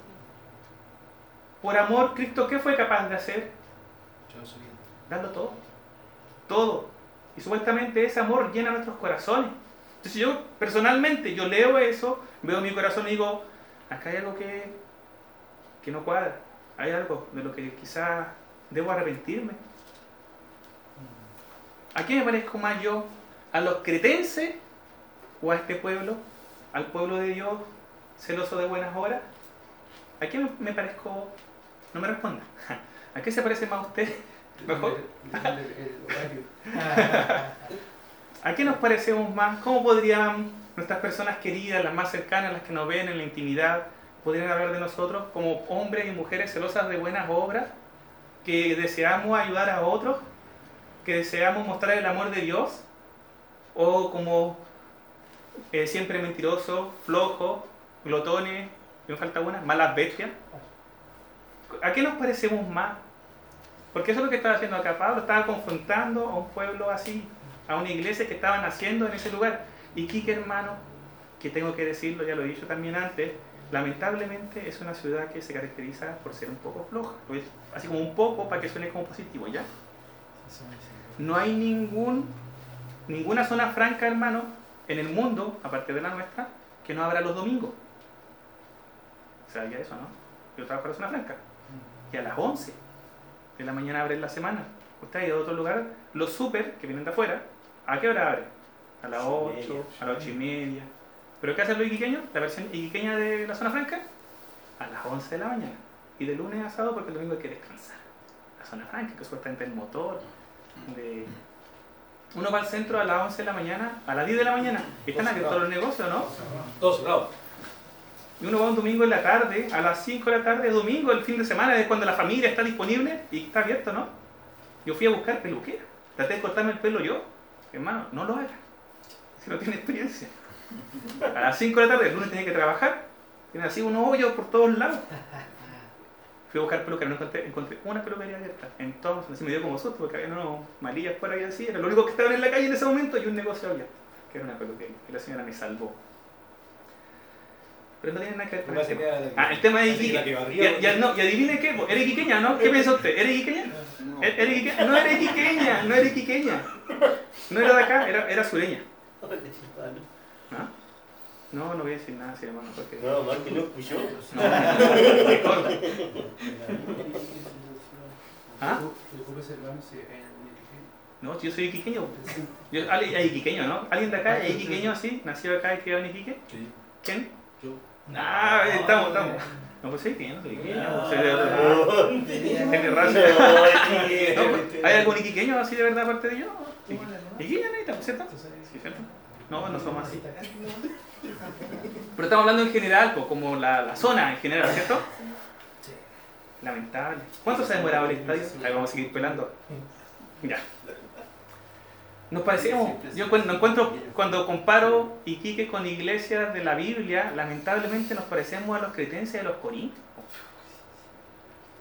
[SPEAKER 1] Por amor, Cristo, ¿qué fue capaz de hacer? Darlo todo. Todo. Y supuestamente ese amor llena nuestros corazones. Entonces yo personalmente, yo leo eso, veo mi corazón y digo, acá hay algo que, que no cuadra. Hay algo de lo que quizás debo arrepentirme. ¿A quién me parezco más yo? ¿A los cretenses o a este pueblo? ¿Al pueblo de Dios celoso de buenas obras? ¿A quién me parezco? No me responda. ¿A qué se parece más usted? Mejor. ¿A qué nos parecemos más? ¿Cómo podrían nuestras personas queridas, las más cercanas, las que nos ven en la intimidad, podrían hablar de nosotros como hombres y mujeres celosas de buenas obras, que deseamos ayudar a otros, que deseamos mostrar el amor de Dios, o como eh, siempre mentirosos, flojos, glotones, me falta una, malas bestias? ¿A qué nos parecemos más? Porque eso es lo que estaba haciendo acá Pablo, estaba confrontando a un pueblo así, a una iglesia que estaba naciendo en ese lugar. Y Quique, hermano, que tengo que decirlo, ya lo he dicho también antes, lamentablemente es una ciudad que se caracteriza por ser un poco floja. Pues, así como un poco para que suene como positivo, ¿ya? No hay ningún, ninguna zona franca, hermano, en el mundo, aparte de la nuestra, que no abra los domingos. ¿Sabía eso, no? Yo trabajo en la zona franca. Y a las 11 de la mañana abren la semana. Usted ha ido a otro lugar, los super que vienen de afuera, ¿a qué hora abren? A las 8, a las 8 y media. ¿Pero qué hacen los iquiqueños? La versión iquiqueña de la zona franca, a las 11 de la mañana. Y de lunes a sábado porque el domingo hay que descansar. La zona franca, que supuestamente el motor. De... Uno va al centro a las 11 de la mañana, a las 10 de la mañana. Están abiertos los negocios, ¿no?
[SPEAKER 3] Todos cerrados.
[SPEAKER 1] Y uno va un domingo en la tarde, a las 5 de la tarde, domingo, el fin de semana, es cuando la familia está disponible y está abierto, ¿no? Yo fui a buscar peluquera. Traté de cortarme el pelo yo. Hermano, no lo haga. Si no tiene experiencia. A las 5 de la tarde, el lunes tenía que trabajar. Tiene así unos hoyos por todos lados. Fui a buscar peluquera, no encontré, encontré una peluquería abierta. Entonces, así me dio como susto porque había unos malillas por ahí así. Era lo único que estaban en la calle en ese momento y un negocio abierto, que era una peluquería. Y la señora me salvó. Pero no tiene nada que ver con
[SPEAKER 3] No
[SPEAKER 1] el Ah, el tema de Iquique.
[SPEAKER 3] barría,
[SPEAKER 1] Y, y- no, y adivine qué, eres iquiqueña, ¿no? ¿Qué piensa usted? ¿Eres iquiqueña?
[SPEAKER 2] No.
[SPEAKER 1] ¿E- ¿Eres iquiqueña? No eres iquiqueña, no eres iquiqueña. No era de acá, era, era sureña. ¿Ah? No, no voy a decir nada, sí, hermano, porque...
[SPEAKER 7] No, más que no escuchó.
[SPEAKER 1] No. ¿Ah?
[SPEAKER 4] Hermano, si en
[SPEAKER 1] No, yo soy iquiqueño. Yo, alguien- hay iquiqueño, ¿no? ¿Alguien de acá es iquiqueño así? ¿Nacido acá y criado en Iquique?
[SPEAKER 3] Sí.
[SPEAKER 1] ¿Quién?
[SPEAKER 3] Yo.
[SPEAKER 1] Ah, estamos, estamos. No, pues soy iquiqueño, soy iquiqueño. soy de otro lado. Tiene raza. Pues, ¿Hay algún iquiqueño así de verdad aparte de yo? Iquiqueño, ¿no? ¿cierto? Sí, ¿cierto? No, no somos así. Pero estamos hablando en general, pues, como la, la zona en general, ¿cierto? Lamentable. ¿Cuánto se ha demorado el estadio? Ahí vamos a seguir pelando. Ya. Nos parecemos. Yo cuando encuentro, cuando comparo Iquique con iglesias de la Biblia, lamentablemente nos parecemos a los cretenses de los corintios.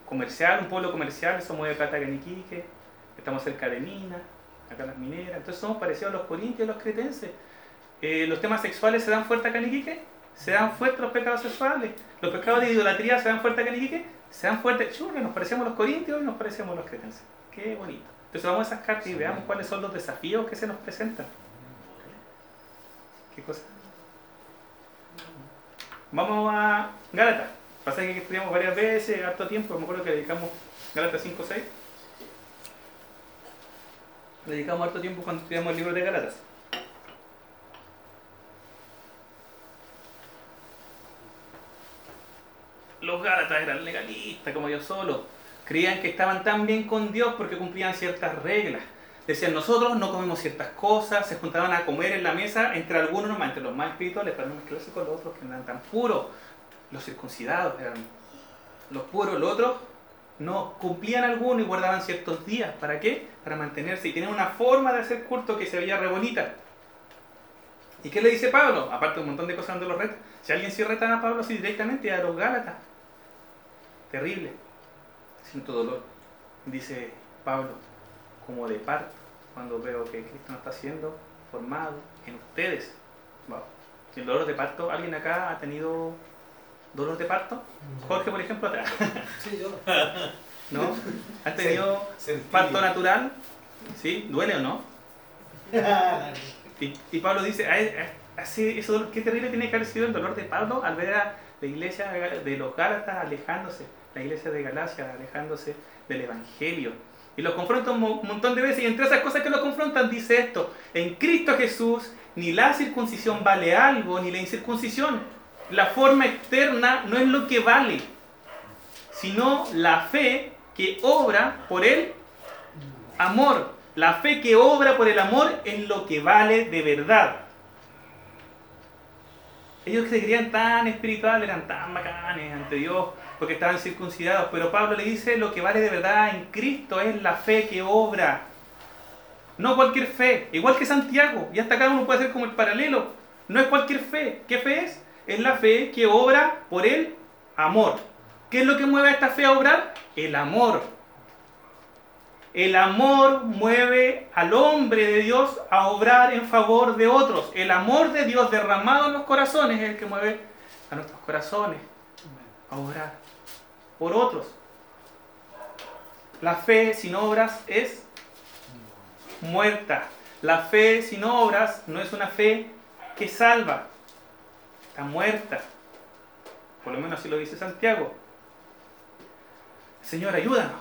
[SPEAKER 1] Comercial, un pueblo comercial, somos de plata en Iquique, estamos cerca de minas, acá las mineras, entonces somos parecidos a los corintios y a los cretenses. Eh, los temas sexuales se dan fuerte acá en Iquique, se dan fuertes los pecados sexuales, los pecados de idolatría se dan fuerte acá en Iquique, se dan fuertes, churra, nos parecemos los corintios y nos parecemos los cretenses. Qué bonito. Entonces vamos a esas cartas y veamos cuáles son los desafíos que se nos presentan. ¿Qué cosa? Vamos a Gálatas. Pasa que estudiamos varias veces, harto tiempo, me acuerdo que dedicamos Gálatas 5 6. Dedicamos harto tiempo cuando estudiamos el libro de Gálatas. Los Gálatas eran legalistas como yo solo. Creían que estaban tan bien con Dios porque cumplían ciertas reglas. Decían, nosotros no comemos ciertas cosas, se juntaban a comer en la mesa entre algunos nomás, entre los más espirituales, para no mezclarse con los otros que no eran tan puros. Los circuncidados eran los puros, los otros no cumplían algunos y guardaban ciertos días. ¿Para qué? Para mantenerse y tenían una forma de hacer culto que se veía re bonita. ¿Y qué le dice Pablo? Aparte de un montón de cosas donde los reta. Si alguien sí reta a Pablo así directamente, a los Gálatas. Terrible. Siento dolor. Dice Pablo, como de parto, cuando veo que Cristo no está siendo formado en ustedes. Wow. El dolor de parto, ¿alguien acá ha tenido dolor de parto? Jorge, por ejemplo, atrás.
[SPEAKER 3] Sí, yo.
[SPEAKER 1] ¿No? ¿Has tenido parto natural? ¿Sí? ¿Duele o no? Y, y Pablo dice, "Ay, ay, así, eso, qué terrible tiene que haber sido el dolor de Pablo al ver a la iglesia de los Gálatas alejándose, la iglesia de Galacia alejándose del Evangelio. Y los confronta un mo- montón de veces y entre esas cosas que lo confrontan dice esto, en Cristo Jesús ni la circuncisión vale algo, ni la incircuncisión. La forma externa no es lo que vale, sino la fe que obra por el amor. La fe que obra por el amor es lo que vale de verdad. Ellos que se creían tan espirituales, eran tan bacanes ante Dios, porque estaban circuncidados. Pero Pablo le dice, lo que vale de verdad en Cristo es la fe que obra. No cualquier fe, igual que Santiago. Y hasta cada uno puede hacer como el paralelo. No es cualquier fe. ¿Qué fe es? Es la fe que obra por el amor. ¿Qué es lo que mueve a esta fe a obrar? El amor. El amor mueve al hombre de Dios a obrar en favor de otros. El amor de Dios derramado en los corazones es el que mueve a nuestros corazones a obrar por otros. La fe sin obras es muerta. La fe sin obras no es una fe que salva. Está muerta. Por lo menos así lo dice Santiago. Señor, ayúdanos.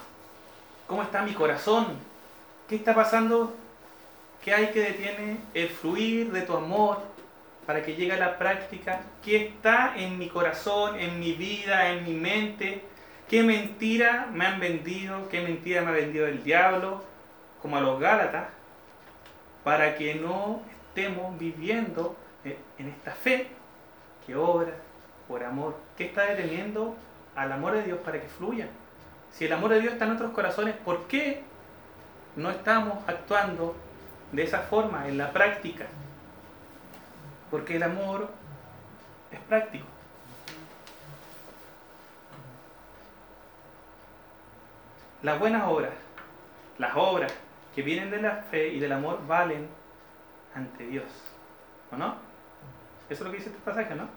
[SPEAKER 1] ¿Cómo está mi corazón? ¿Qué está pasando? ¿Qué hay que detiene el fluir de tu amor para que llegue a la práctica? ¿Qué está en mi corazón, en mi vida, en mi mente? ¿Qué mentira me han vendido? ¿Qué mentira me ha vendido el diablo? Como a los Gálatas, para que no estemos viviendo en esta fe que obra por amor. ¿Qué está deteniendo al amor de Dios para que fluya? Si el amor de Dios está en nuestros corazones, ¿por qué no estamos actuando de esa forma en la práctica? Porque el amor es práctico. Las buenas obras, las obras que vienen de la fe y del amor valen ante Dios. ¿O no? Eso es lo que dice este pasaje, ¿no?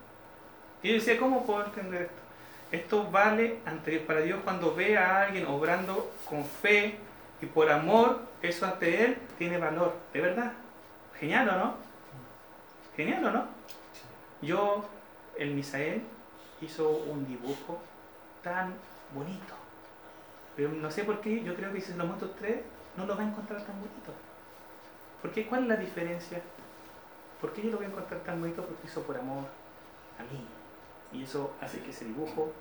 [SPEAKER 1] Y yo decía, ¿cómo puedo entender esto? Esto vale ante para Dios cuando ve a alguien obrando con fe y por amor, eso ante Él tiene valor, de verdad. Genial, ¿o no? Genial, ¿o no? Yo, el Misael, hizo un dibujo tan bonito. Pero no sé por qué, yo creo que si lo muestro tres, no lo va a encontrar tan bonito. ¿Por qué? ¿Cuál es la diferencia? ¿Por qué yo lo voy a encontrar tan bonito? Porque hizo por amor a mí. Y eso hace que ese dibujo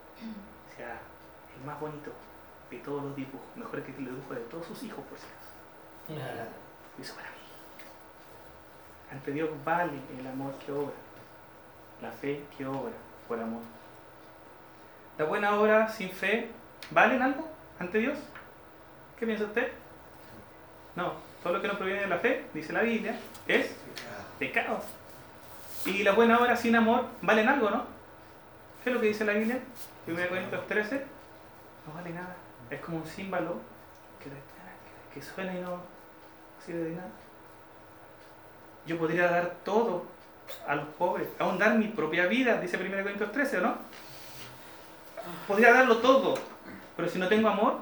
[SPEAKER 1] sea el más bonito de todos los dibujos. Mejor que el dibujo de todos sus hijos, por si acaso. Lo hizo para mí. Ante Dios vale el amor que obra. La fe que obra por amor. ¿La buena obra sin fe valen algo ante Dios? ¿Qué piensa usted? No, todo lo que no proviene de la fe, dice la Biblia, es pecado. Y la buena obra sin amor valen algo, ¿no? ¿Qué es lo que dice la Biblia? 1 Corintios 13. No vale nada. Es como un símbolo que, que suena y no sirve de nada. Yo podría dar todo a los pobres, aún dar mi propia vida, dice 1 Corintios 13, ¿no? Podría darlo todo, pero si no tengo amor,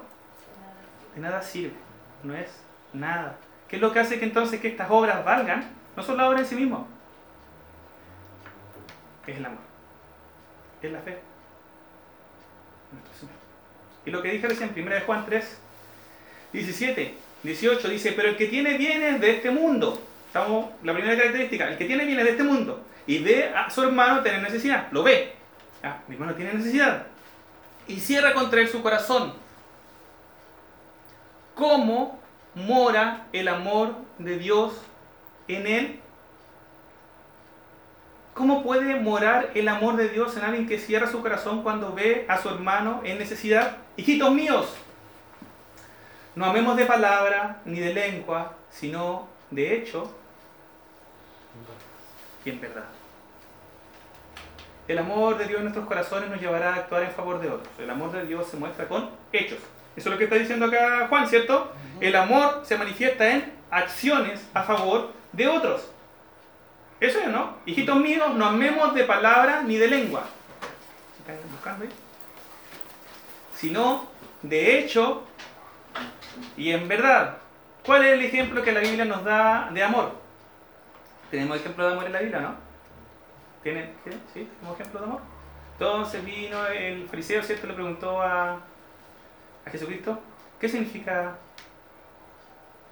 [SPEAKER 1] de nada sirve, no es nada. ¿Qué es lo que hace que entonces que estas obras valgan? No son la obra en sí misma, es el amor, es la fe. Y lo que dije recién, 1 Juan 3, 17, 18, dice, pero el que tiene bienes de este mundo, estamos, la primera característica, el que tiene bienes de este mundo y ve a su hermano tener necesidad, lo ve, ah, mi hermano tiene necesidad, y cierra contra él su corazón, ¿cómo mora el amor de Dios en él? ¿Cómo puede morar el amor de Dios en alguien que cierra su corazón cuando ve a su hermano en necesidad? Hijitos míos, no amemos de palabra ni de lengua, sino de hecho y en verdad. El amor de Dios en nuestros corazones nos llevará a actuar en favor de otros. El amor de Dios se muestra con hechos. Eso es lo que está diciendo acá Juan, ¿cierto? El amor se manifiesta en acciones a favor de otros. Eso es, ¿no? Hijitos míos, no amemos de palabra ni de lengua. Sino de hecho y en verdad. ¿Cuál es el ejemplo que la Biblia nos da de amor? Tenemos ejemplo de amor en la Biblia, ¿no? ¿Tiene? ¿Sí? ¿Tenemos ejemplo de amor? Entonces vino el fariseo, ¿cierto? Le preguntó a, a Jesucristo, ¿qué significa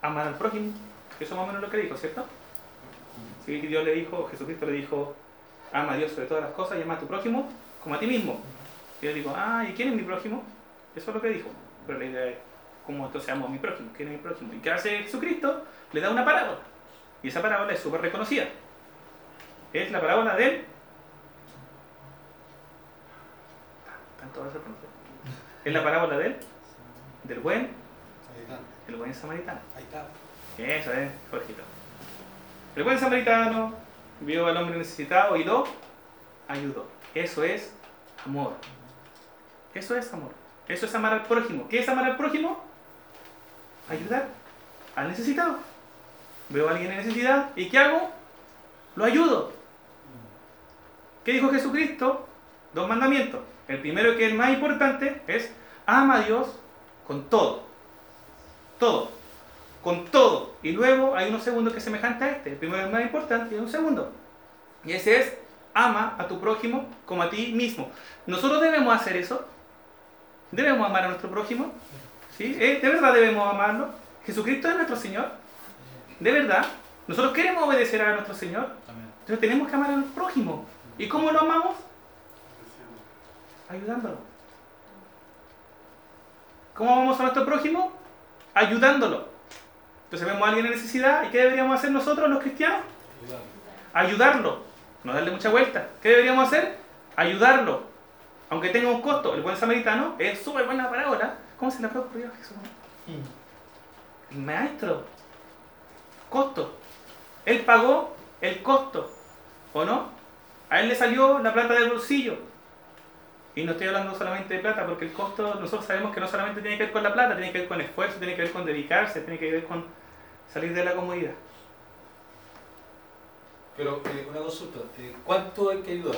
[SPEAKER 1] amar al prójimo? Eso más o menos lo que dijo, ¿cierto? Sí, Dios le dijo, Jesucristo le dijo, ama a Dios sobre todas las cosas y ama a tu prójimo como a ti mismo. Y yo digo, ah, ¿y quién es mi prójimo? Eso es lo que dijo. Pero la idea es, ¿cómo entonces amo a mi prójimo? ¿Quién es mi prójimo? ¿Y qué hace Jesucristo? Le da una parábola. Y esa parábola es súper reconocida. Es la parábola del... Tanto va a Es la parábola del... Del buen... El buen samaritano.
[SPEAKER 3] Ahí está.
[SPEAKER 1] Eso es, Jorgito. El buen samaritano vio al hombre necesitado y lo ayudó. Eso es amor. Eso es amor. Eso es amar al prójimo. ¿Qué es amar al prójimo? ayudar al necesitado. Veo a alguien en necesidad y ¿qué hago? Lo ayudo. ¿Qué dijo Jesucristo? Dos mandamientos. El primero que es el más importante es ama a Dios con todo. Todo. Con todo. Y luego hay unos segundos que es semejante a este. El primero es el más importante y un segundo. Y ese es ama a tu prójimo como a ti mismo. Nosotros debemos hacer eso. Debemos amar a nuestro prójimo. ¿Sí? ¿Eh? ¿De verdad debemos amarlo? Jesucristo es nuestro Señor. De verdad. Nosotros queremos obedecer a nuestro Señor. Entonces tenemos que amar al prójimo. ¿Y cómo lo amamos? Ayudándolo. ¿Cómo amamos a nuestro prójimo? Ayudándolo. Entonces vemos a alguien en necesidad y ¿qué deberíamos hacer nosotros los cristianos? Ayudarlo. No darle mucha vuelta. ¿Qué deberíamos hacer? Ayudarlo. Aunque tenga un costo. El buen samaritano es súper buena parábola. ¿Cómo se le habrá ocurrido a Jesús? El maestro. Costo. Él pagó el costo. ¿O no? A él le salió la plata del bolsillo. Y no estoy hablando solamente de plata, porque el costo, nosotros sabemos que no solamente tiene que ver con la plata, tiene que ver con esfuerzo, tiene que ver con dedicarse, tiene que ver con salir de la comodidad.
[SPEAKER 3] Pero eh, una consulta, eh, ¿cuánto hay que ayudar?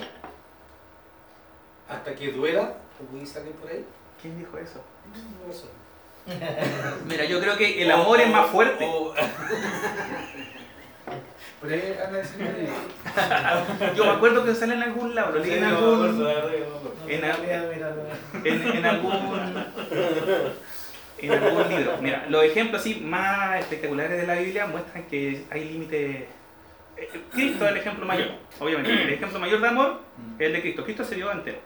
[SPEAKER 3] ¿Hasta que duela? Como dice alguien por ahí.
[SPEAKER 1] ¿Quién dijo eso?
[SPEAKER 3] No sé.
[SPEAKER 1] Mira, yo creo que el amor es más fuerte.
[SPEAKER 3] O-
[SPEAKER 4] Pero ahí anda diciendo que-
[SPEAKER 1] Yo me acuerdo que sale en algún lado, lo leí en algún. En
[SPEAKER 6] En
[SPEAKER 1] en, algún en algún libro. Mira, los ejemplos así más espectaculares de la Biblia muestran que hay límites. eh, Cristo es el ejemplo mayor, obviamente. El ejemplo mayor de amor es el de Cristo. Cristo se dio entero.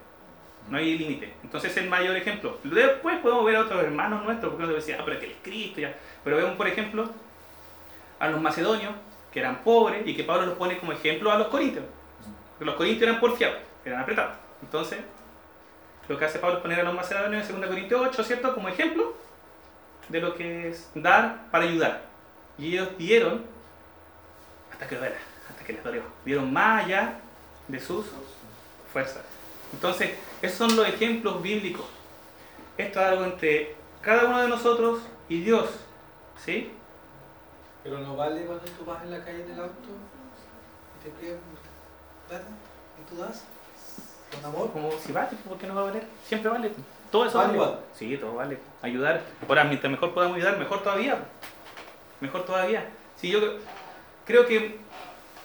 [SPEAKER 1] No hay límite. Entonces es el mayor ejemplo. Después podemos ver a otros hermanos nuestros, porque uno decía, ah, pero es que él es Cristo ya. Pero vemos, por ejemplo, a los macedonios, que eran pobres, y que Pablo los pone como ejemplo a los corintios. Los corintios eran porfiados, eran apretados. Entonces, lo que hace Pablo es poner a los macedonios en 2 Corintios 8, ¿cierto? Como ejemplo de lo que es dar para ayudar. Y ellos dieron hasta que duela, hasta que les dolió. Dieron más allá de sus fuerzas. Entonces, esos son los ejemplos bíblicos. Esto es algo entre cada uno de nosotros y Dios. ¿Sí?
[SPEAKER 3] Pero no vale cuando tú vas en la calle en el auto y te piden plata y tú das con amor.
[SPEAKER 1] Como si vale, ¿por qué no va a valer? Siempre vale. Todo eso
[SPEAKER 3] Vale.
[SPEAKER 1] Sí, todo vale. Ayudar. Ahora, mientras mejor podamos ayudar, mejor todavía. Mejor todavía. Sí, yo creo que,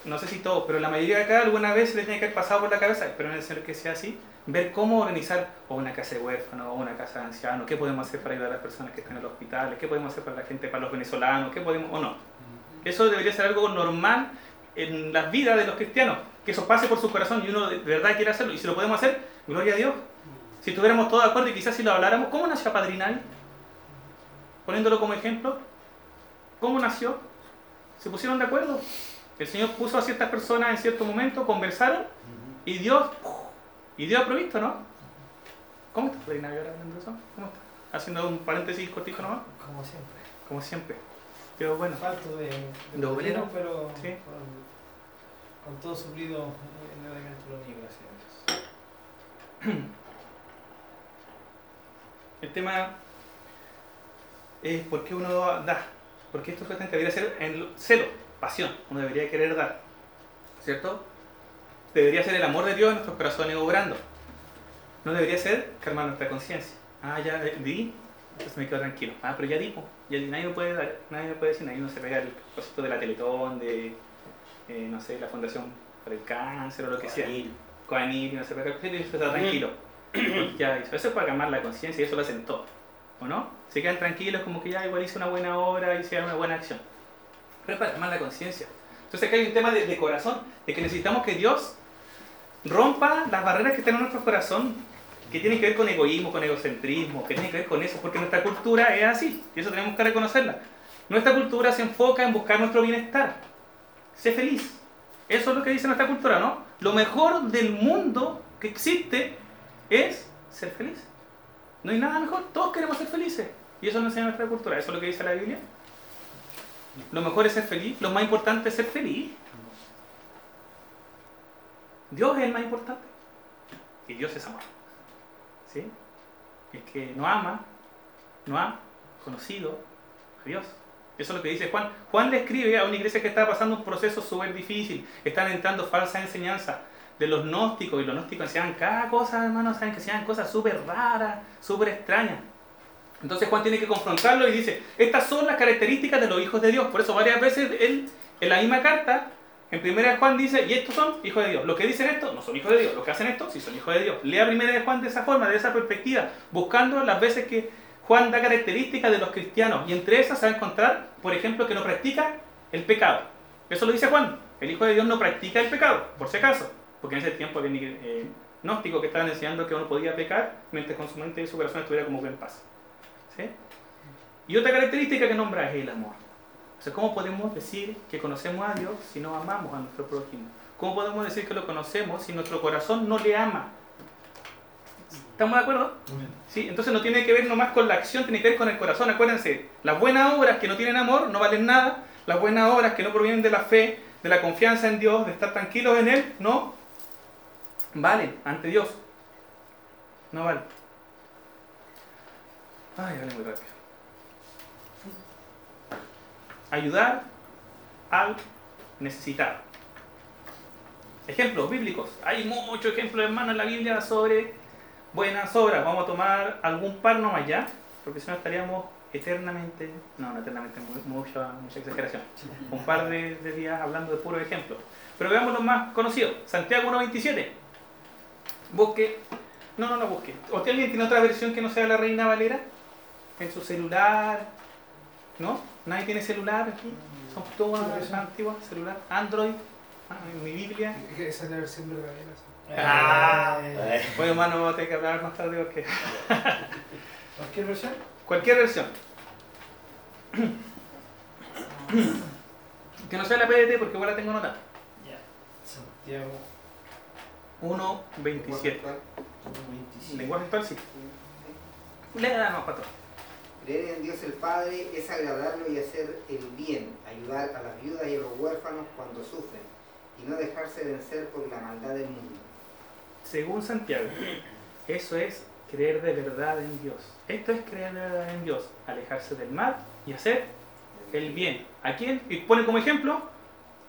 [SPEAKER 1] no sé si todos, pero la mayoría de acá alguna vez les tiene que haber pasado por la cabeza, espero en el Señor que sea así, ver cómo organizar o una casa de huérfanos o una casa de ancianos, qué podemos hacer para ayudar a las personas que están en los hospitales, qué podemos hacer para la gente, para los venezolanos, qué podemos, o no. Eso debería ser algo normal en las vidas de los cristianos, que eso pase por su corazón y uno de verdad quiere hacerlo. Y si lo podemos hacer, gloria a Dios. Si estuviéramos todos de acuerdo y quizás si lo habláramos, ¿cómo nació Padrinal? Poniéndolo como ejemplo, ¿cómo nació? Se pusieron de acuerdo. El Señor puso a ciertas personas en cierto momento, conversaron y Dios, y Dios ha provisto, ¿no? ¿Cómo está Padrinal ahora? ¿Cómo está? Haciendo un paréntesis cortito nomás,
[SPEAKER 6] Como siempre.
[SPEAKER 1] como siempre. Pero bueno.
[SPEAKER 6] Falto de, de,
[SPEAKER 1] De obrero.
[SPEAKER 6] obrero, pero
[SPEAKER 1] Sí.
[SPEAKER 6] con, con todo suplido en el elemento de lo mío, gracias a Dios.
[SPEAKER 1] El tema es por qué uno da. Porque esto supuestamente debería ser en lo- celo, pasión. Uno debería querer dar. ¿Cierto? Debería ser el amor de Dios en nuestros corazones obrando. No debería ser calmar nuestra conciencia. Ah, ya eh, di, entonces me quedo tranquilo. Ah, pero ya di, di. nadie me puede nadie me puede decir, nadie no se pega el cosito de la Teletón, de, eh, no sé, la Fundación para el Cáncer o lo que sea. Coanil, no se pega el cosito y está tranquilo. ya hizo. Eso es para calmar la conciencia y eso lo hacen todos. ¿O no? Se quedan tranquilos como que ya igual hice una buena obra, hice una buena acción. Pero es para calmar la conciencia. Entonces acá hay un tema de, de corazón, de que necesitamos que Dios rompa las barreras que están en nuestro corazón, que tienen que ver con egoísmo, con egocentrismo, que tienen que ver con eso, porque nuestra cultura es así, y eso tenemos que reconocerla. Nuestra cultura se enfoca en buscar nuestro bienestar. Sé feliz. Eso es lo que dice nuestra cultura, ¿no? Lo mejor del mundo que existe es ser feliz. No hay nada mejor, todos queremos ser felices. Y eso nos enseña nuestra cultura, eso es lo que dice la Biblia. Lo mejor es ser feliz, lo más importante es ser feliz. Dios es el más importante. Y Dios es amor. ¿Sí? Que no ama, no ha conocido a Dios. Eso es lo que dice Juan. Juan le escribe a una iglesia que está pasando un proceso súper difícil. Están entrando falsas enseñanzas de los gnósticos y los gnósticos enseñan cada cosa, hermanos, saben que enseñan cosas súper raras, súper extrañas. Entonces Juan tiene que confrontarlo y dice, estas son las características de los hijos de Dios. Por eso varias veces él, en la misma carta, en primera de Juan dice, y estos son hijos de Dios. Los que dicen esto no son hijos de Dios. Los que hacen esto sí son hijos de Dios. Lea primera de Juan de esa forma, de esa perspectiva, buscando las veces que Juan da características de los cristianos. Y entre esas se va a encontrar, por ejemplo, que no practica el pecado. Eso lo dice Juan. El Hijo de Dios no practica el pecado, por si acaso. Porque en ese tiempo había eh, gnósticos que estaban enseñando que uno podía pecar mientras con su mente y su corazón estuviera como que en paz. ¿Sí? Y otra característica que nombra es el amor. O sea, ¿cómo podemos decir que conocemos a Dios si no amamos a nuestro prójimo? ¿Cómo podemos decir que lo conocemos si nuestro corazón no le ama? ¿Estamos de acuerdo? ¿Sí? Entonces no tiene que ver nomás con la acción, tiene que ver con el corazón. Acuérdense, las buenas obras que no tienen amor no valen nada. Las buenas obras que no provienen de la fe, de la confianza en Dios, de estar tranquilos en Él, no valen ante Dios. No valen. Ay, vale muy rápido. Ayudar al necesitado. Ejemplos bíblicos. Hay muchos ejemplos, hermanos, en la Biblia sobre buenas obras. Vamos a tomar algún par nomás ya, porque si no estaríamos eternamente, no, no eternamente, mucha, mucha exageración, un par de, de días hablando de puros ejemplos. Pero veamos los más conocidos. Santiago 1.27. Busque, no, no, no busque. ¿O alguien tiene otra versión que no sea la Reina Valera? En su celular, ¿no? ¿Nadie tiene celular aquí? Son todas antiguas, celular, Android, ah, en mi Biblia.
[SPEAKER 4] Esa es la versión verdadera. sí.
[SPEAKER 1] Ah.
[SPEAKER 6] Eh,
[SPEAKER 1] Bueno, hermano, vamos a tener que hablar más tarde porque...
[SPEAKER 4] ¿Cualquier versión?
[SPEAKER 1] Cualquier versión. Que no sea la PDT porque igual la tengo anotada.
[SPEAKER 6] ya. Santiago
[SPEAKER 1] 1.27.
[SPEAKER 6] 27.
[SPEAKER 1] Lenguaje actual, sí. Lea no, patrón.
[SPEAKER 7] Creer en Dios el Padre es agradarlo y hacer el bien, ayudar a las viudas y a los huérfanos cuando sufren, y no dejarse vencer por la maldad del mundo.
[SPEAKER 1] Según Santiago, eso es creer de verdad en Dios. Esto es creer de verdad en Dios. Alejarse del mal y hacer el bien. ¿A quién? Y pone como ejemplo,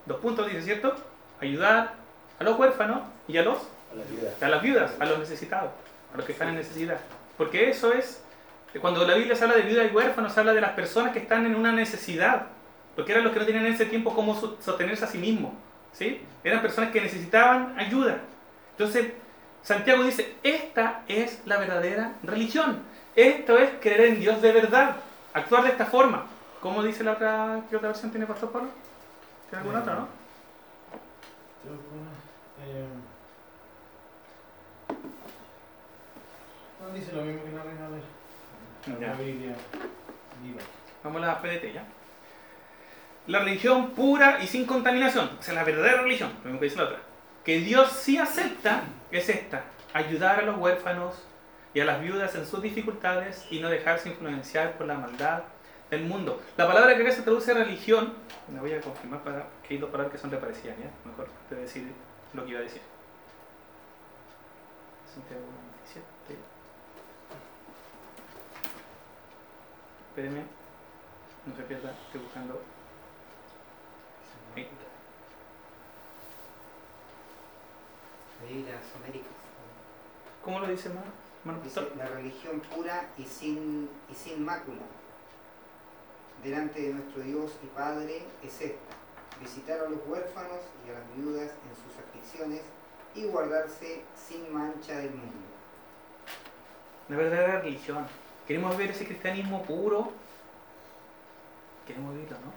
[SPEAKER 1] dos puntos dice, ¿cierto? Ayudar a los huérfanos y a los
[SPEAKER 6] A la vida.
[SPEAKER 1] a las viudas, a los necesitados, a los que están en necesidad. Porque eso es, cuando la Biblia se habla de viudas y huérfanos, habla de las personas que están en una necesidad, porque eran los que no tenían en ese tiempo cómo so- sostenerse a sí mismos, ¿sí? Eran personas que necesitaban ayuda. Entonces, Santiago dice, esta es la verdadera religión. Esto es creer en Dios de verdad, actuar de esta forma. ¿Cómo dice la otra, qué otra versión tiene Pastor Pablo? ¿Tiene alguna otra, no?
[SPEAKER 6] Eh, dice lo mismo que la Reina Valera.
[SPEAKER 1] Ya.
[SPEAKER 6] La.
[SPEAKER 1] Vamos a la PDT ya. La religión pura y sin contaminación, o sea, la verdadera religión, lo mismo que dice la otra, que Dios sí acepta, es esta, ayudar a los huérfanos y a las viudas en sus dificultades y no dejarse influenciar por la maldad del mundo. La palabra que acá se traduce religión, me voy a confirmar para que hay dos palabras que son reparecidas, ¿ya? Mejor de decir lo que iba a decir. Santiago 27. Espérenme, no se pierda, estoy buscando. Ahí.
[SPEAKER 7] Ahí las Américas.
[SPEAKER 1] ¿Cómo lo dice? Hermano
[SPEAKER 7] Dice, la religión pura y sin, y sin mácula delante de nuestro Dios y Padre es esta, visitar a los huérfanos y a las viudas en sus aflicciones y guardarse sin mancha del mundo.
[SPEAKER 1] La verdadera religión. Queremos ver ese cristianismo puro. Queremos vivirlo, ¿no?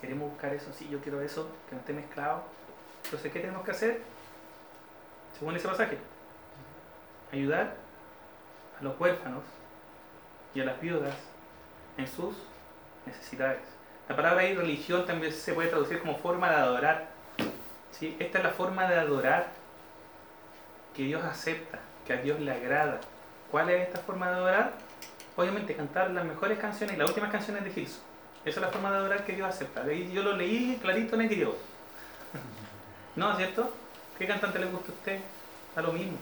[SPEAKER 1] Queremos buscar eso, sí, yo quiero eso, que no esté mezclado. Entonces, ¿qué tenemos que hacer? Según ese pasaje, ayudar a los huérfanos y a las viudas en sus necesidades. La palabra ahí religión también se puede traducir como forma de adorar. ¿sí? Esta es la forma de adorar que Dios acepta, que a Dios le agrada. ¿Cuál es esta forma de adorar? Obviamente cantar las mejores canciones y las últimas canciones de Gilson. Esa es la forma de adorar que Dios acepta. De yo lo leí clarito en el griego. ¿No cierto? ¿Qué cantante le gusta a usted? A lo mismo.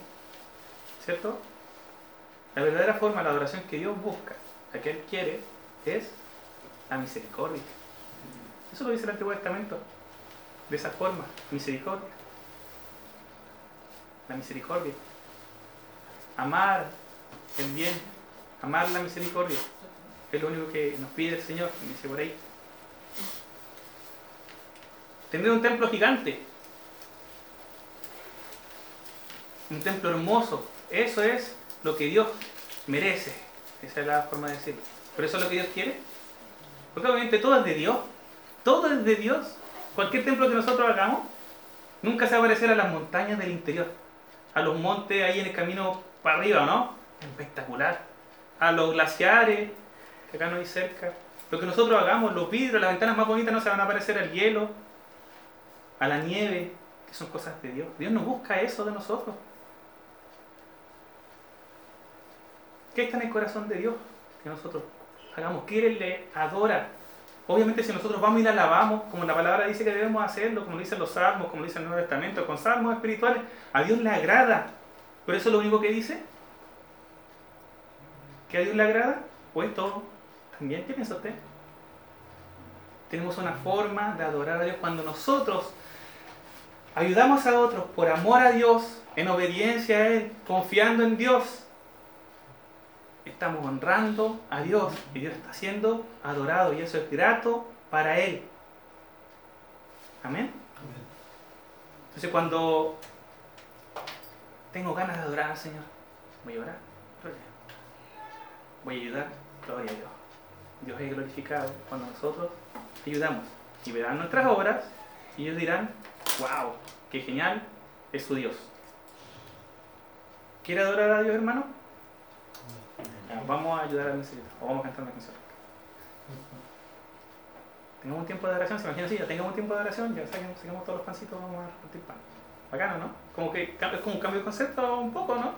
[SPEAKER 1] ¿Cierto? La verdadera forma, la adoración que Dios busca, la que Él quiere, es la misericordia. Eso lo dice el Antiguo Testamento. De esa forma, misericordia. La misericordia. Amar el bien, amar la misericordia. Es lo único que nos pide el Señor, dice por ahí. Tener un templo gigante. Un templo hermoso. Eso es lo que Dios merece. Esa es la forma de decirlo. Pero eso es lo que Dios quiere. Porque obviamente todo es de Dios. Todo es de Dios. Cualquier templo que nosotros hagamos nunca se va a parecer a las montañas del interior. A los montes ahí en el camino para arriba, ¿no? Espectacular. A los glaciares que acá no hay cerca. Lo que nosotros hagamos, los vidrios, las ventanas más bonitas no se van a parecer al hielo, a la nieve, que son cosas de Dios. Dios no busca eso de nosotros. ¿Qué está en el corazón de Dios? Que nosotros hagamos, que Él le adora. Obviamente si nosotros vamos y le alabamos, como la palabra dice que debemos hacerlo, como dicen los salmos, como dice el Nuevo Testamento, con salmos espirituales, a Dios le agrada. ¿Pero eso es lo único que dice? ¿Que a Dios le agrada? Pues todo. ¿También qué piensa usted? Tenemos una forma de adorar a Dios cuando nosotros ayudamos a otros por amor a Dios, en obediencia a Él, confiando en Dios, estamos honrando a Dios y Dios está siendo adorado y eso es grato para Él. Amén. Entonces cuando tengo ganas de adorar al Señor, voy a orar, voy a ayudar, gloria a Dios. Dios es glorificado cuando nosotros ayudamos y verán nuestras obras y ellos dirán, wow, qué genial es su Dios. ¿Quiere adorar a Dios, hermano? Vamos a ayudar a señor o vamos a cantar una canción. Tengamos un tiempo de oración, se imagina así, ya tengamos un tiempo de oración, ya saquemos, saquemos todos los pancitos, vamos a repartir pan. Bacano, ¿no? Como que es como un cambio de concepto un poco, ¿no?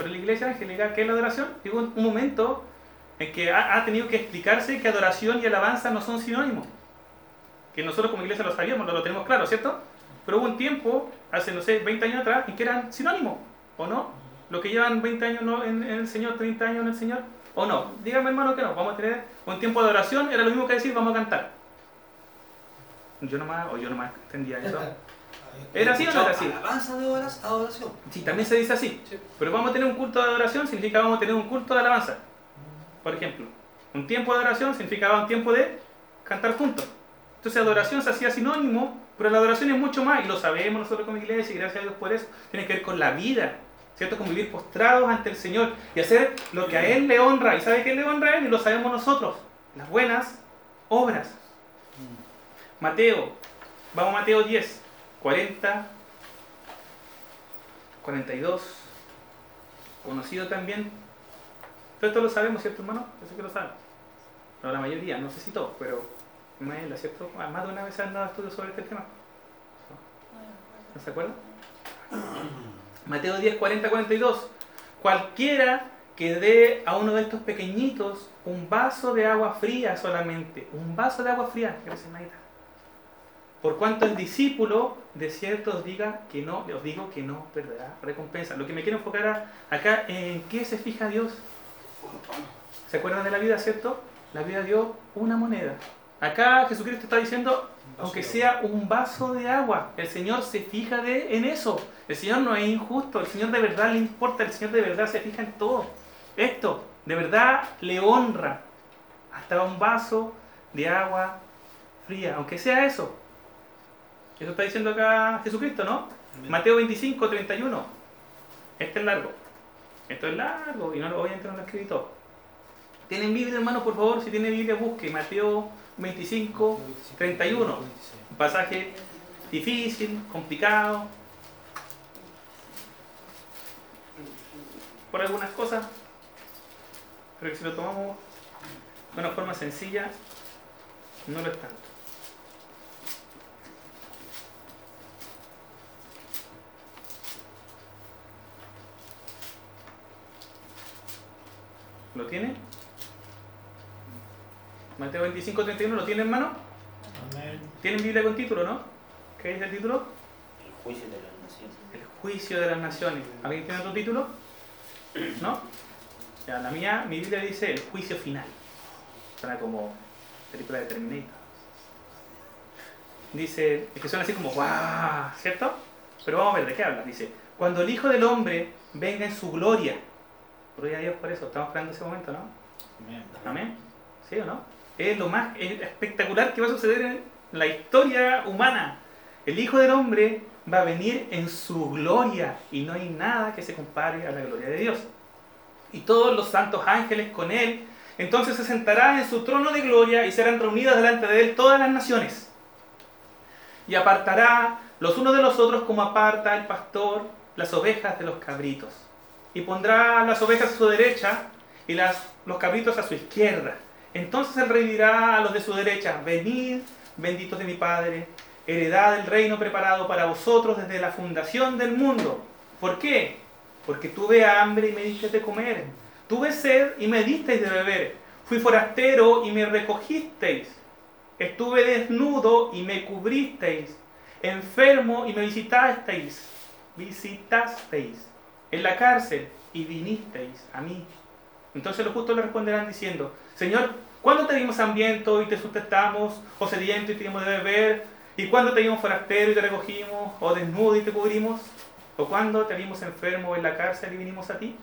[SPEAKER 1] Pero la iglesia angélica, ¿qué es la adoración? Digo, un, momento en que ha, ha, tenido que explicarse que adoración y alabanza no son sinónimos. Que nosotros como iglesia lo sabíamos, lo, lo tenemos claro, ¿cierto? Pero hubo un tiempo, hace, no sé, 20 años atrás, en que eran sinónimos, ¿o no? Los que llevan 20 años en, en el Señor, 30 años en el Señor, ¿o no? Díganme hermano que no, vamos a tener un tiempo de oración, era lo mismo que decir vamos a cantar. Yo nomás, o yo nomás entendía eso. ¿Era así o no era así?
[SPEAKER 3] Alabanza de adoración.
[SPEAKER 1] Sí, también se dice así. Pero vamos a tener un culto de adoración, significa vamos a tener un culto de alabanza. Por ejemplo, un tiempo de adoración significaba un tiempo de cantar juntos. Entonces adoración se hacía sinónimo, pero la adoración es mucho más, y lo sabemos nosotros como iglesia, y gracias a Dios por eso, tiene que ver con la vida, ¿cierto? Con vivir postrados ante el Señor y hacer lo que a Él le honra. ¿Y sabe qué le honra a Él? Y lo sabemos nosotros, las buenas obras. Mateo, vamos a Mateo 10, 40, 42, conocido también. Todo esto lo sabemos, ¿cierto, hermano? Yo sé que lo saben. No, la mayoría, no sé si todos, pero ¿cierto? Más de una vez han dado estudios sobre este tema. ¿No se acuerdan? Mateo 10, 40, 42. Cualquiera que dé a uno de estos pequeñitos un vaso de agua fría solamente, un vaso de agua fría, gracias. Por cuanto el discípulo de cierto os diga que no, os digo que no perderá recompensa. Lo que me quiero enfocar acá en qué se fija Dios. ¿Se acuerdan de la vida, cierto? La vida dio una moneda. Acá Jesucristo está diciendo, aunque sea un vaso de agua, el Señor se fija de, en eso. El Señor no es injusto, el Señor de verdad le importa, el Señor de verdad se fija en todo. Esto, de verdad, le honra. Hasta un vaso de agua fría, aunque sea eso. Eso está diciendo acá Jesucristo, ¿no? Mateo 25, 31. Este es largo. Esto es largo y no lo voy a entrar en lo escribí todo. ¿Tienen Biblia, hermano? Por favor, si tiene Biblia, busque Mateo 25, 31. Un pasaje difícil, complicado. Por algunas cosas. Pero que si lo tomamos de una forma sencilla, no lo es tanto. ¿Lo tiene? Mateo 25, 31, ¿lo tiene en mano?
[SPEAKER 6] Amén.
[SPEAKER 1] ¿Tienen Biblia con título, no? ¿Qué es el título?
[SPEAKER 8] El juicio de las naciones.
[SPEAKER 1] El juicio de las naciones. ¿Alguien tiene otro título? ¿No? Ya, la mía, mi Biblia dice el juicio final. Suena como película de Terminator. Dice, es que suena así como, ¡guau! ¿Cierto? Pero vamos a ver de qué habla. Dice, cuando el Hijo del Hombre venga en su gloria. Gloria a Dios por eso, estamos esperando ese momento, ¿no? Amén. ¿Sí o no? Es lo más espectacular que va a suceder en la historia humana. El Hijo del Hombre va a venir en su gloria y no hay nada que se compare a la gloria de Dios. Y todos los santos ángeles con él. Entonces se sentará en su trono de gloria y serán reunidas delante de él todas las naciones. Y apartará los unos de los otros como aparta el pastor las ovejas de los cabritos. Y pondrá las ovejas a su derecha y las, los cabritos a su izquierda. Entonces el rey dirá a los de su derecha, venid, benditos de mi Padre, heredad del reino preparado para vosotros desde la fundación del mundo. ¿Por qué? Porque tuve hambre y me diste de comer. Tuve sed y me disteis de beber. Fui forastero y me recogisteis. Estuve desnudo y me cubristeis. Enfermo y me visitasteis. Visitasteis. En la cárcel y vinisteis a mí. Entonces los justos le responderán diciendo, Señor, ¿cuándo te dimos hambriento y te sustentamos? ¿O sediento y te dimos de beber? ¿Y cuándo te dimos forastero y te recogimos? ¿O desnudo y te cubrimos? ¿O cuándo te vimos enfermo en la cárcel y vinimos a ti?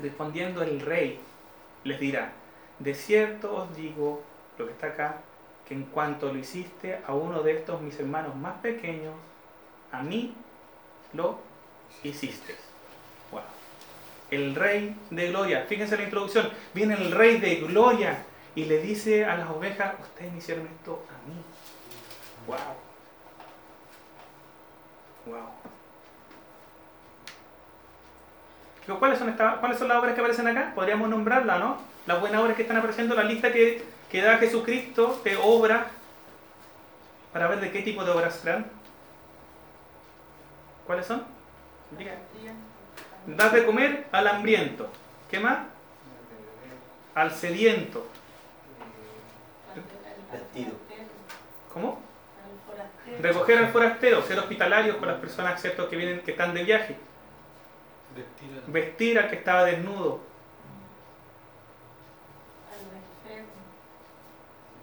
[SPEAKER 1] Respondiendo el rey les dirá, de cierto os digo, lo que está acá, que en cuanto lo hiciste a uno de estos mis hermanos más pequeños, a mí lo hiciste. Wow. El rey de gloria. Fíjense la introducción. Viene el rey de gloria y le dice a las ovejas, ustedes me esto a mí. Wow. Wow. ¿Cuáles son, estas, ¿Cuáles son las obras que aparecen acá? Podríamos nombrarlas, ¿no? Las buenas obras que están apareciendo, la lista que, que da Jesucristo de obras, para ver de qué tipo de obras serán. ¿Cuáles son? Diga. Das de comer al hambriento. ¿Qué más? Al sediento.
[SPEAKER 8] Vestido.
[SPEAKER 1] ¿Cómo? Recoger al forastero, ser hospitalarios con las personas ¿cierto? que vienen, que están de viaje.
[SPEAKER 3] Vestir al-
[SPEAKER 1] Vestir al que estaba desnudo.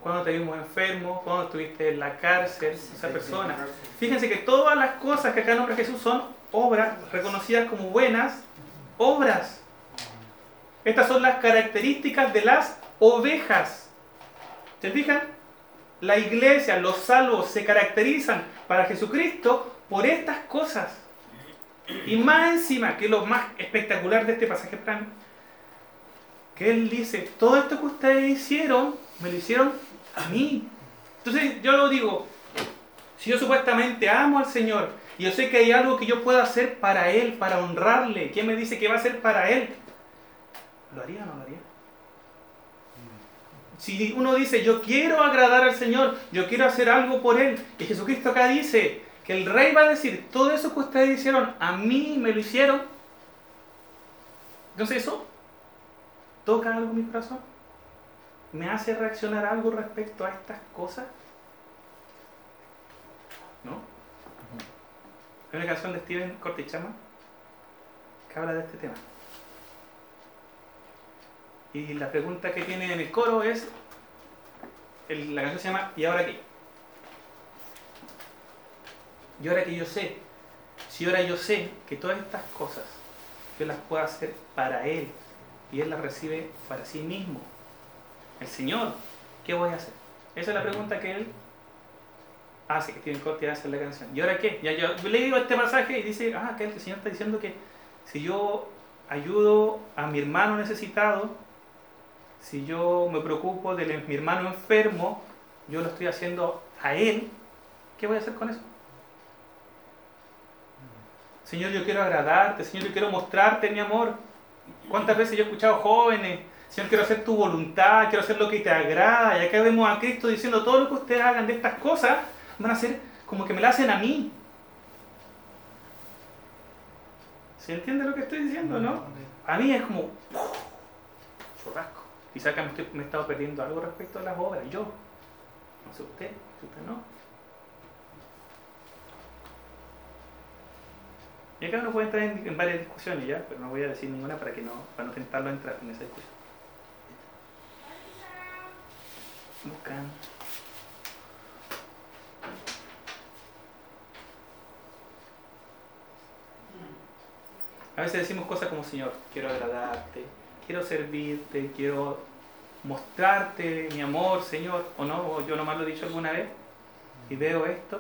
[SPEAKER 1] Cuando te vimos enfermo, cuando estuviste en la cárcel, esa persona. Fíjense que todas las cosas que acá nombra Jesús son obras reconocidas como buenas obras. Estas son las características de las ovejas. ¿Se fijan? La iglesia, los salvos se caracterizan para Jesucristo por estas cosas. Y más encima, que es lo más espectacular de este pasaje que él dice, todo esto que ustedes hicieron, me lo hicieron a mí. Entonces yo lo digo, si yo supuestamente amo al Señor yo sé que hay algo que yo puedo hacer para Él, para honrarle, ¿quién me dice que va a hacer para Él? ¿Lo haría o no lo haría? Si uno dice, yo quiero agradar al Señor, yo quiero hacer algo por Él, y Jesucristo acá dice que el Rey va a decir, todo eso que ustedes hicieron, a mí me lo hicieron. Entonces eso toca algo en mi corazón. ¿Me hace reaccionar algo respecto a estas cosas? ¿No? Hay una canción de Steven Cortichama que habla de este tema. Y la pregunta que tiene en el coro es, la canción se llama ¿Y ahora qué? Y ahora que yo sé, si ahora yo sé que todas estas cosas yo las puedo hacer para Él y Él las recibe para sí mismo, el Señor, ¿qué voy a hacer? Esa es la pregunta que Él hace, que tiene corte hace la canción. ¿Y ahora qué? Ya yo leo este pasaje y dice, ah, que el Señor está diciendo que si yo ayudo a mi hermano necesitado, si yo me preocupo de mi hermano enfermo, yo lo estoy haciendo a él, ¿qué voy a hacer con eso? Señor, yo quiero agradarte, Señor, yo quiero mostrarte mi amor. ¿Cuántas veces yo he escuchado jóvenes? Señor, quiero hacer tu voluntad, quiero hacer lo que te agrada. Y acá vemos a Cristo diciendo, todo lo que ustedes hagan de estas cosas van a ser como que me la hacen a mí. ¿Se entiende lo que estoy diciendo, no? A mí es como ¡puf! churrasco. Quizá que me, estoy- me he estado perdiendo algo respecto a las obras. Yo. No sé usted, si usted no. Y acá uno puede entrar en, en varias discusiones ya, pero no voy a decir ninguna para que no, para no tentarlo a entrar en esa discusión. Busca A veces decimos cosas como, Señor, quiero agradarte, quiero servirte, quiero mostrarte mi amor, Señor, o no, yo nomás lo he dicho alguna vez, y veo esto,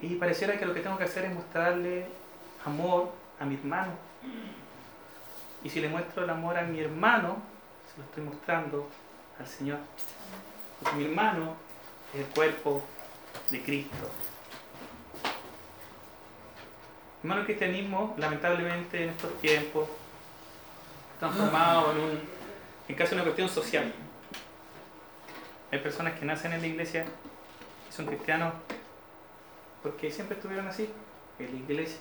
[SPEAKER 1] y pareciera que lo que tengo que hacer es mostrarle amor a mi hermano. Y si le muestro el amor a mi hermano, se lo estoy mostrando al Señor. Porque mi hermano es el cuerpo de Cristo. Hermano, el cristianismo, lamentablemente en estos tiempos, transformado en un, en casi una cuestión social. Hay personas que nacen en la iglesia y son cristianos porque siempre estuvieron así, en la iglesia.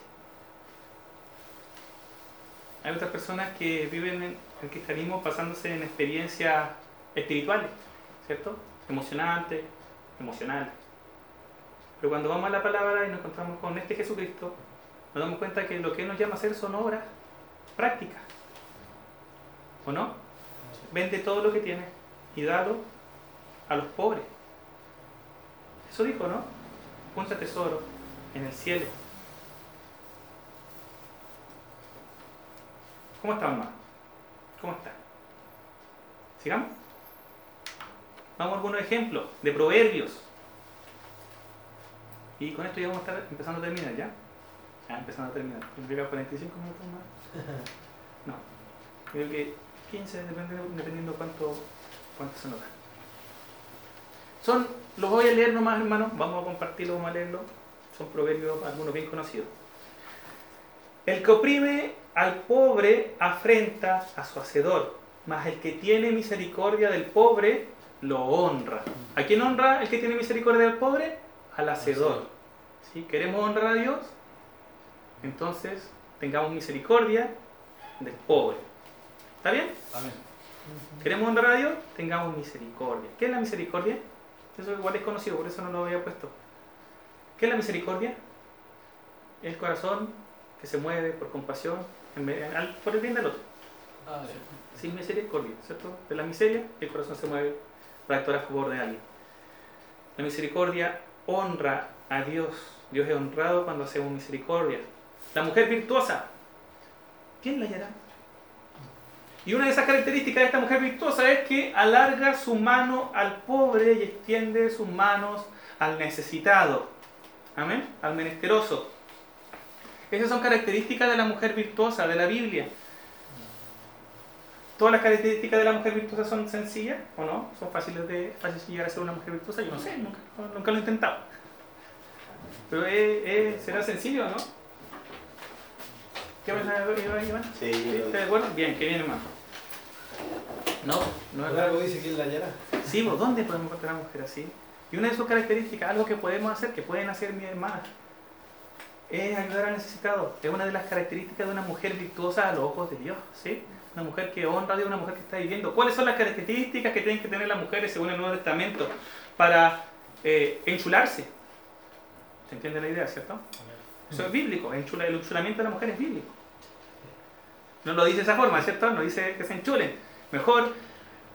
[SPEAKER 1] Hay otras personas que viven en el cristianismo basándose en experiencias espirituales, ¿cierto? Emocionantes, emocionales. Pero cuando vamos a la palabra y nos encontramos con este Jesucristo, nos damos cuenta que lo que Él nos llama a hacer son obras prácticas. ¿O no? Vende todo lo que tienes y dalo a los pobres. Eso dijo, ¿no? Junta tesoro en el cielo. ¿Cómo está, mamá? ¿Cómo está? ¿Sigamos? Vamos a algunos ejemplos de proverbios. Y con esto ya vamos a estar empezando a terminar, ¿ya? Ah, empezando a terminar. Significa 45 minutos más. No. Creo que 15, depende, dependiendo cuánto, cuánto se nos da. Son, los voy a leer nomás, hermanos. Vamos a compartirlos, vamos a leerlos. Son proverbios, algunos bien conocidos. El que oprime al pobre afrenta a su hacedor, mas el que tiene misericordia del pobre lo honra. ¿A quién honra el que tiene misericordia del pobre? Al hacedor. ¿Sí? ¿Queremos honrar a Dios? Entonces, tengamos misericordia del pobre. ¿Está bien?
[SPEAKER 6] Amén.
[SPEAKER 1] ¿Queremos honrar a Dios? Tengamos misericordia. ¿Qué es la misericordia? Eso igual es conocido, por eso no lo había puesto. ¿Qué es la misericordia? El corazón que se mueve por compasión en por el bien del otro.
[SPEAKER 3] Ah.
[SPEAKER 1] Sin misericordia, ¿cierto? De la miseria, el corazón se mueve para actuar a favor de alguien. La misericordia honra a Dios. Dios es honrado cuando hacemos misericordia. La mujer virtuosa, ¿quién la hallará? Y una de esas características de esta mujer virtuosa es que alarga su mano al pobre y extiende sus manos al necesitado. Amén. Al menesteroso. Esas son características de la mujer virtuosa de la Biblia. ¿Todas las características de la mujer virtuosa son sencillas o no? ¿Son fáciles de llegar a ser una mujer virtuosa? Yo no sé, nunca, nunca lo he intentado. Pero es- es- será sencillo, ¿no? ¿Qué vas a Iván? Iván?
[SPEAKER 8] Sí,
[SPEAKER 1] ¿Sí?
[SPEAKER 8] yo-
[SPEAKER 1] ¿Estás de acuerdo? Bien, que bien hermano. No, no es
[SPEAKER 6] algo dice que la hallará.
[SPEAKER 1] Sí, ¿por dónde podemos encontrar una mujer así? Y una de sus características, algo que podemos hacer, que pueden hacer mis hermanas, es ayudar al necesitado. Es una de las características de una mujer virtuosa a los ojos de Dios, ¿sí? Una mujer que honra a Dios, una mujer que está viviendo. ¿Cuáles son las características que tienen que tener las mujeres según el Nuevo Testamento para eh, enchularse? ¿Se entiende la idea, cierto? Eso es bíblico, el enchulamiento de la mujer es bíblico. No lo dice de esa forma, ¿cierto? No dice que se enchulen. Mejor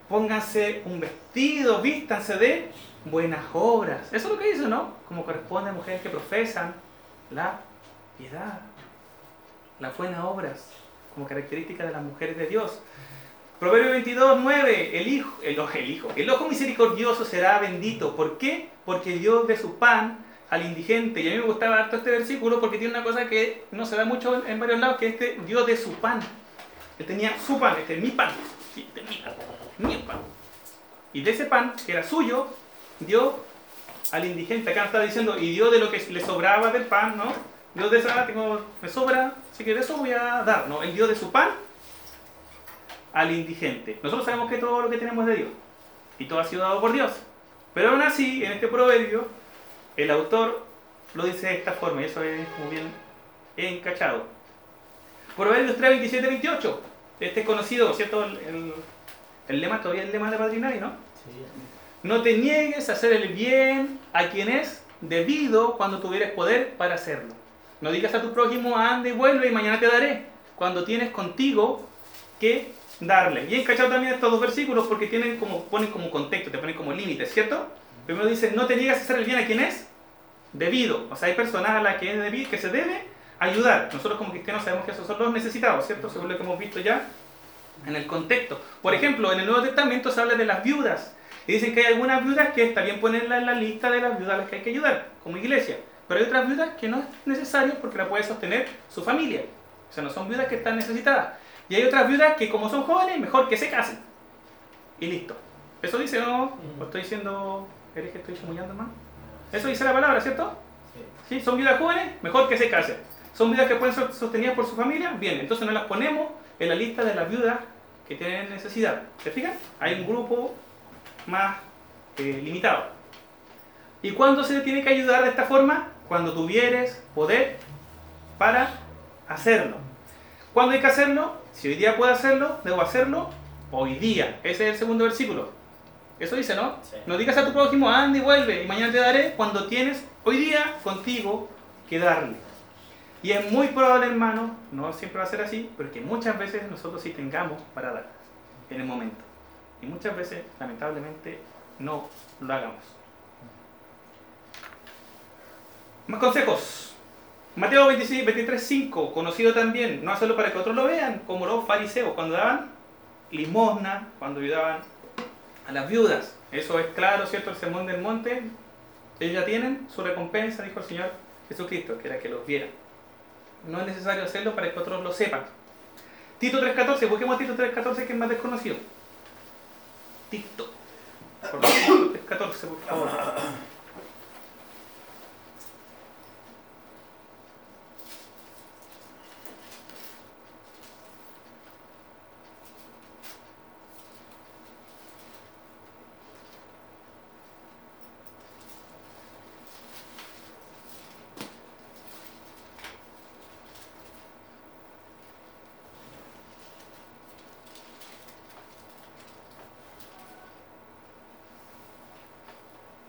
[SPEAKER 1] pónganse un vestido, vístanse de buenas obras. Eso es lo que dice, ¿no? Como corresponde a mujeres que profesan la piedad, las buenas obras, como característica de las mujeres de Dios. Proverbio 22, 9, el hijo, el, el hijo, el ojo misericordioso será bendito. ¿Por qué? Porque Dios de su pan al indigente. Y a mí me gustaba harto este versículo porque tiene una cosa que no se da mucho en, varios lados, que este Dios de su pan. Él tenía su pan, este es mi pan. Este es mi pan. Mi pan. Y de ese pan, que era suyo, dio al indigente. Acá está diciendo, y dio de lo que le sobraba del pan, ¿no? Dios de esa, tengo, me sobra, así que de eso voy a dar, ¿no? Él dio de su pan al indigente. Nosotros sabemos que todo lo que tenemos es de Dios. Y todo ha sido dado por Dios. Pero aún así, en este proverbio, el autor lo dice de esta forma, y eso es como bien encachado. Proverbios 3, 27, 28. Este es conocido, ¿cierto? El, el- el lema, todavía el lema de Padrinari, ¿no?
[SPEAKER 6] Sí.
[SPEAKER 1] No te niegues a hacer el bien a quien es debido cuando tuvieres poder para hacerlo. No digas a tu prójimo, anda y vuelve y mañana te daré. Cuando tienes contigo que darle. Bien cachado también estos dos versículos porque tienen como, ponen como contexto, te ponen como límites, ¿cierto? Primero dice, no te niegas a hacer el bien a quien es debido. O sea, hay personas a las que, es debido, que se debe ayudar. Nosotros como cristianos sabemos que esos son los necesitados, ¿cierto? Según lo que hemos visto ya en el contexto. Por ejemplo, en el Nuevo Testamento se habla de las viudas. Y dicen que hay algunas viudas que está bien ponerlas en la lista de las viudas a las que hay que ayudar, como iglesia. Pero hay otras viudas que no es necesario porque la puede sostener su familia. O sea, no son viudas que están necesitadas. Y hay otras viudas que como son jóvenes, mejor que se casen. Y listo. Eso dice, ¿no? ¿O estoy diciendo, eres que estoy chamullando más? Eso dice la palabra, ¿cierto? ¿Sí? Son viudas jóvenes, mejor que se casen. Son viudas que pueden ser sostenidas por su familia, bien. Entonces no las ponemos en la lista de las viudas que tienen necesidad. ¿Se fijan? Hay un grupo más eh, limitado. ¿Y cuándo se tiene que ayudar de esta forma? Cuando tuvieres poder para hacerlo. ¿Cuándo hay que hacerlo? Si hoy día puedo hacerlo, debo hacerlo hoy día. Ese es el segundo versículo. Eso dice, ¿no?
[SPEAKER 8] Sí.
[SPEAKER 1] No digas a tu prójimo, anda y vuelve, y mañana te daré cuando tienes hoy día contigo que darle. Y es muy probable, hermano, no siempre va a ser así, pero que muchas veces nosotros sí tengamos para dar en el momento. Y muchas veces, lamentablemente, no lo hagamos. Más consejos. Mateo 26, 23, 5, conocido también, no hacerlo para que otros lo vean, como los fariseos cuando daban limosna, cuando ayudaban a las viudas. Eso es claro, ¿cierto? El sermón del monte, ellos ya tienen su recompensa, dijo el Señor Jesucristo, que era que los vieran. No es necesario hacerlo para que otros lo sepan. Tito 3.14, busquemos a Tito 3.14 que es más desconocido. Tito. Por Tito 3.14, por favor.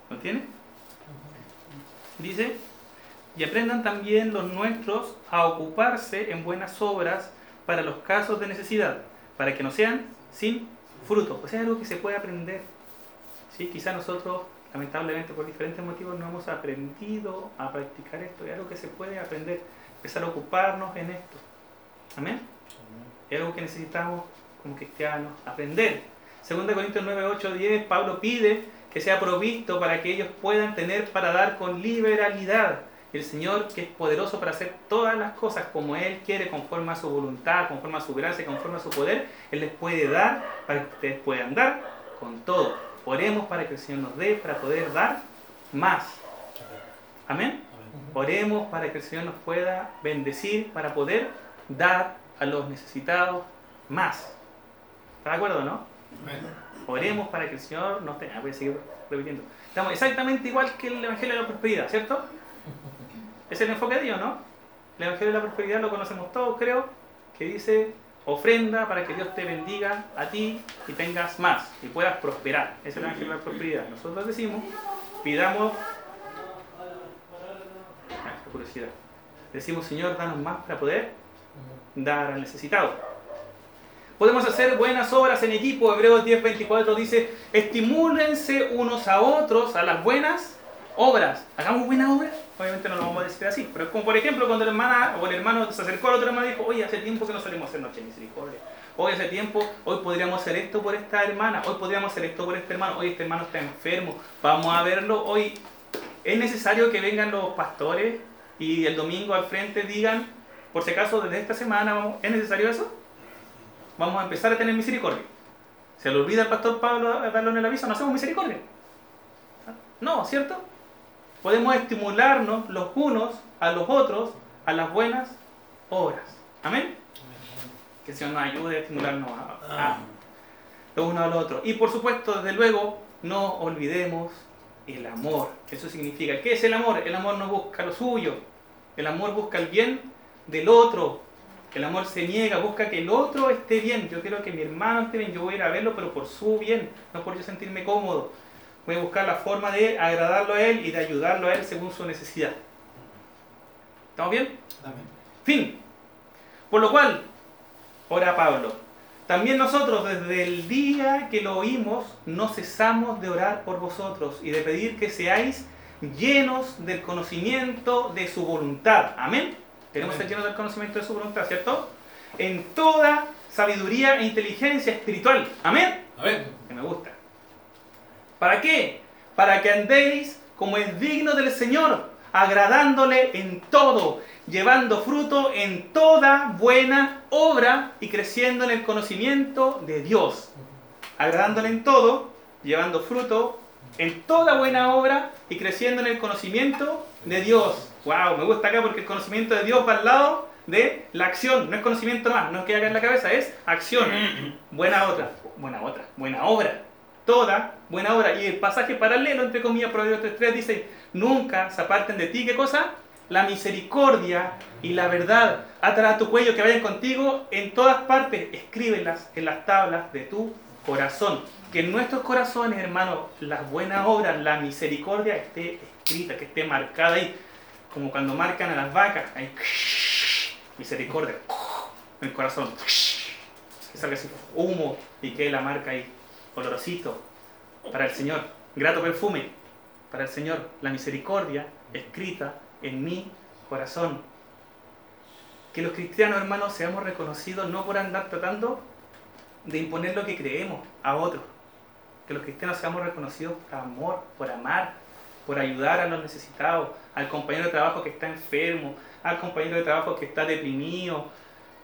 [SPEAKER 1] ¿Lo tiene? Dice, también los nuestros a ocuparse en buenas obras para los casos de necesidad, para que no sean sin fruto. O sea, algo que se puede aprender. ¿Sí? Quizá nosotros, lamentablemente, por diferentes motivos, no hemos aprendido a practicar esto. Es algo que se puede aprender, empezar a ocuparnos en esto. Amén. Es algo que necesitamos como cristianos aprender. 2 Corintios 9, 8, 10, Pablo pide que sea provisto para que ellos puedan tener para dar con liberalidad. El Señor, que es poderoso para hacer todas las cosas como Él quiere, conforme a su voluntad, conforme a su gracia, conforme a su poder, Él les puede dar para que ustedes puedan dar con todo. Oremos para que el Señor nos dé para poder dar más. Amén. Oremos para que el Señor nos pueda bendecir para poder dar a los necesitados más. ¿Está de acuerdo, no? Oremos para que el Señor nos tenga. Voy a seguir repitiendo. Estamos exactamente igual que el Evangelio de la Prosperidad, ¿cierto? Es el enfoque de Dios, ¿no? El Evangelio de la Prosperidad lo conocemos todos, creo, que dice ofrenda para que Dios te bendiga a ti y tengas más y puedas prosperar. Es el Evangelio de la Prosperidad. Nosotros decimos, pidamos... Ah, curiosidad. Decimos, Señor, danos más para poder dar al necesitado. Podemos hacer buenas obras en equipo. Hebreos 10:24 dice, estimúlense unos a otros a las buenas obras. Hagamos buenas obras. Obviamente no lo vamos a decir así, pero es como por ejemplo cuando la hermana o el hermano se acercó al otro hermano y dijo, oye, hace tiempo que no salimos a hacer noche misericordia. Hoy hace tiempo, hoy podríamos hacer esto por esta hermana, hoy podríamos hacer esto por este hermano, hoy este hermano está enfermo, vamos a verlo hoy. Es necesario que vengan los pastores y el domingo al frente digan, por si acaso desde esta semana, vamos, ¿es necesario eso? vamos a empezar a tener misericordia. Se le olvida al pastor Pablo darle el aviso, no hacemos misericordia. No, ¿cierto? Podemos estimularnos los unos a los otros a las buenas obras. Amén. Que el Señor nos ayude a estimularnos a, a los unos a los otros. Y por supuesto, desde luego, no olvidemos el amor. Eso significa, ¿qué es el amor? El amor no busca lo suyo. El amor busca el bien del otro. El amor se niega, busca que el otro esté bien. Yo quiero que mi hermano esté bien. Yo voy a ir a verlo, pero por su bien, no por yo sentirme cómodo. Voy a buscar la forma de agradarlo a él y de ayudarlo a él según su necesidad. ¿Estamos bien?
[SPEAKER 3] Amén.
[SPEAKER 1] Fin. Por lo cual, ora Pablo. también nosotros desde el día que lo oímos no cesamos de orar por vosotros y de pedir que seáis llenos del conocimiento de su voluntad. Amén. Queremos ser
[SPEAKER 3] Amén.
[SPEAKER 1] llenos del conocimiento de su voluntad, ¿cierto? En toda sabiduría e inteligencia espiritual. Amén
[SPEAKER 3] Amén.
[SPEAKER 1] que me gusta. ¿Para qué? Para que andéis como es digno del Señor, agradándole en todo, llevando fruto en toda buena obra y creciendo en el conocimiento de Dios. Agradándole en todo, llevando fruto en toda buena obra y creciendo en el conocimiento de Dios. Wow, me gusta acá porque el conocimiento de Dios va al lado de la acción, no es conocimiento más, no es que haga en la cabeza, es acción. Buena otra, buena otra, buena obra. Toda buena obra. Y el pasaje paralelo, entre comillas, Proverbios 3.3 dice, nunca se aparten de ti, ¿qué cosa? La misericordia y la verdad. Atará a tu cuello que vayan contigo en todas partes. Escríbelas en las tablas de tu corazón. Que en nuestros corazones, hermano, las buenas obras, la misericordia esté escrita, que esté marcada ahí. Como cuando marcan a las vacas. Ahí, misericordia. En el corazón. Que salga así humo y quede la marca ahí. Olorosito. Para el Señor. Grato perfume. Para el Señor. La misericordia escrita en mi corazón. Que los cristianos, hermanos, seamos reconocidos no por andar tratando de imponer lo que creemos a otros. Que los cristianos seamos reconocidos por amor, por amar, por ayudar a los necesitados, al compañero de trabajo que está enfermo, al compañero de trabajo que está deprimido.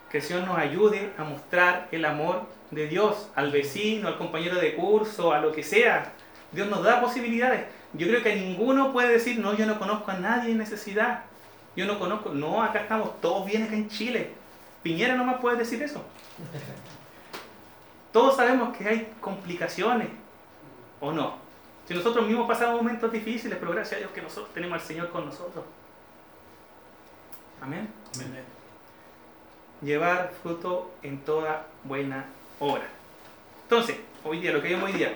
[SPEAKER 1] Que el Señor nos ayude a mostrar el amor de Dios al vecino, al compañero de curso, a lo que sea. Dios nos da posibilidades. Yo creo que ninguno puede decir, no, yo no conozco a nadie en necesidad. Yo no conozco, no, acá estamos todos bien acá en Chile. Piñera nomás puede decir eso. Todos sabemos que hay complicaciones, ¿o no? Si nosotros mismos pasamos momentos difíciles, pero gracias a Dios que nosotros tenemos al Señor con nosotros. Amén.
[SPEAKER 3] Amén.
[SPEAKER 1] Llevar fruto en toda buena obra. Entonces, hoy día, lo que vemos hoy día,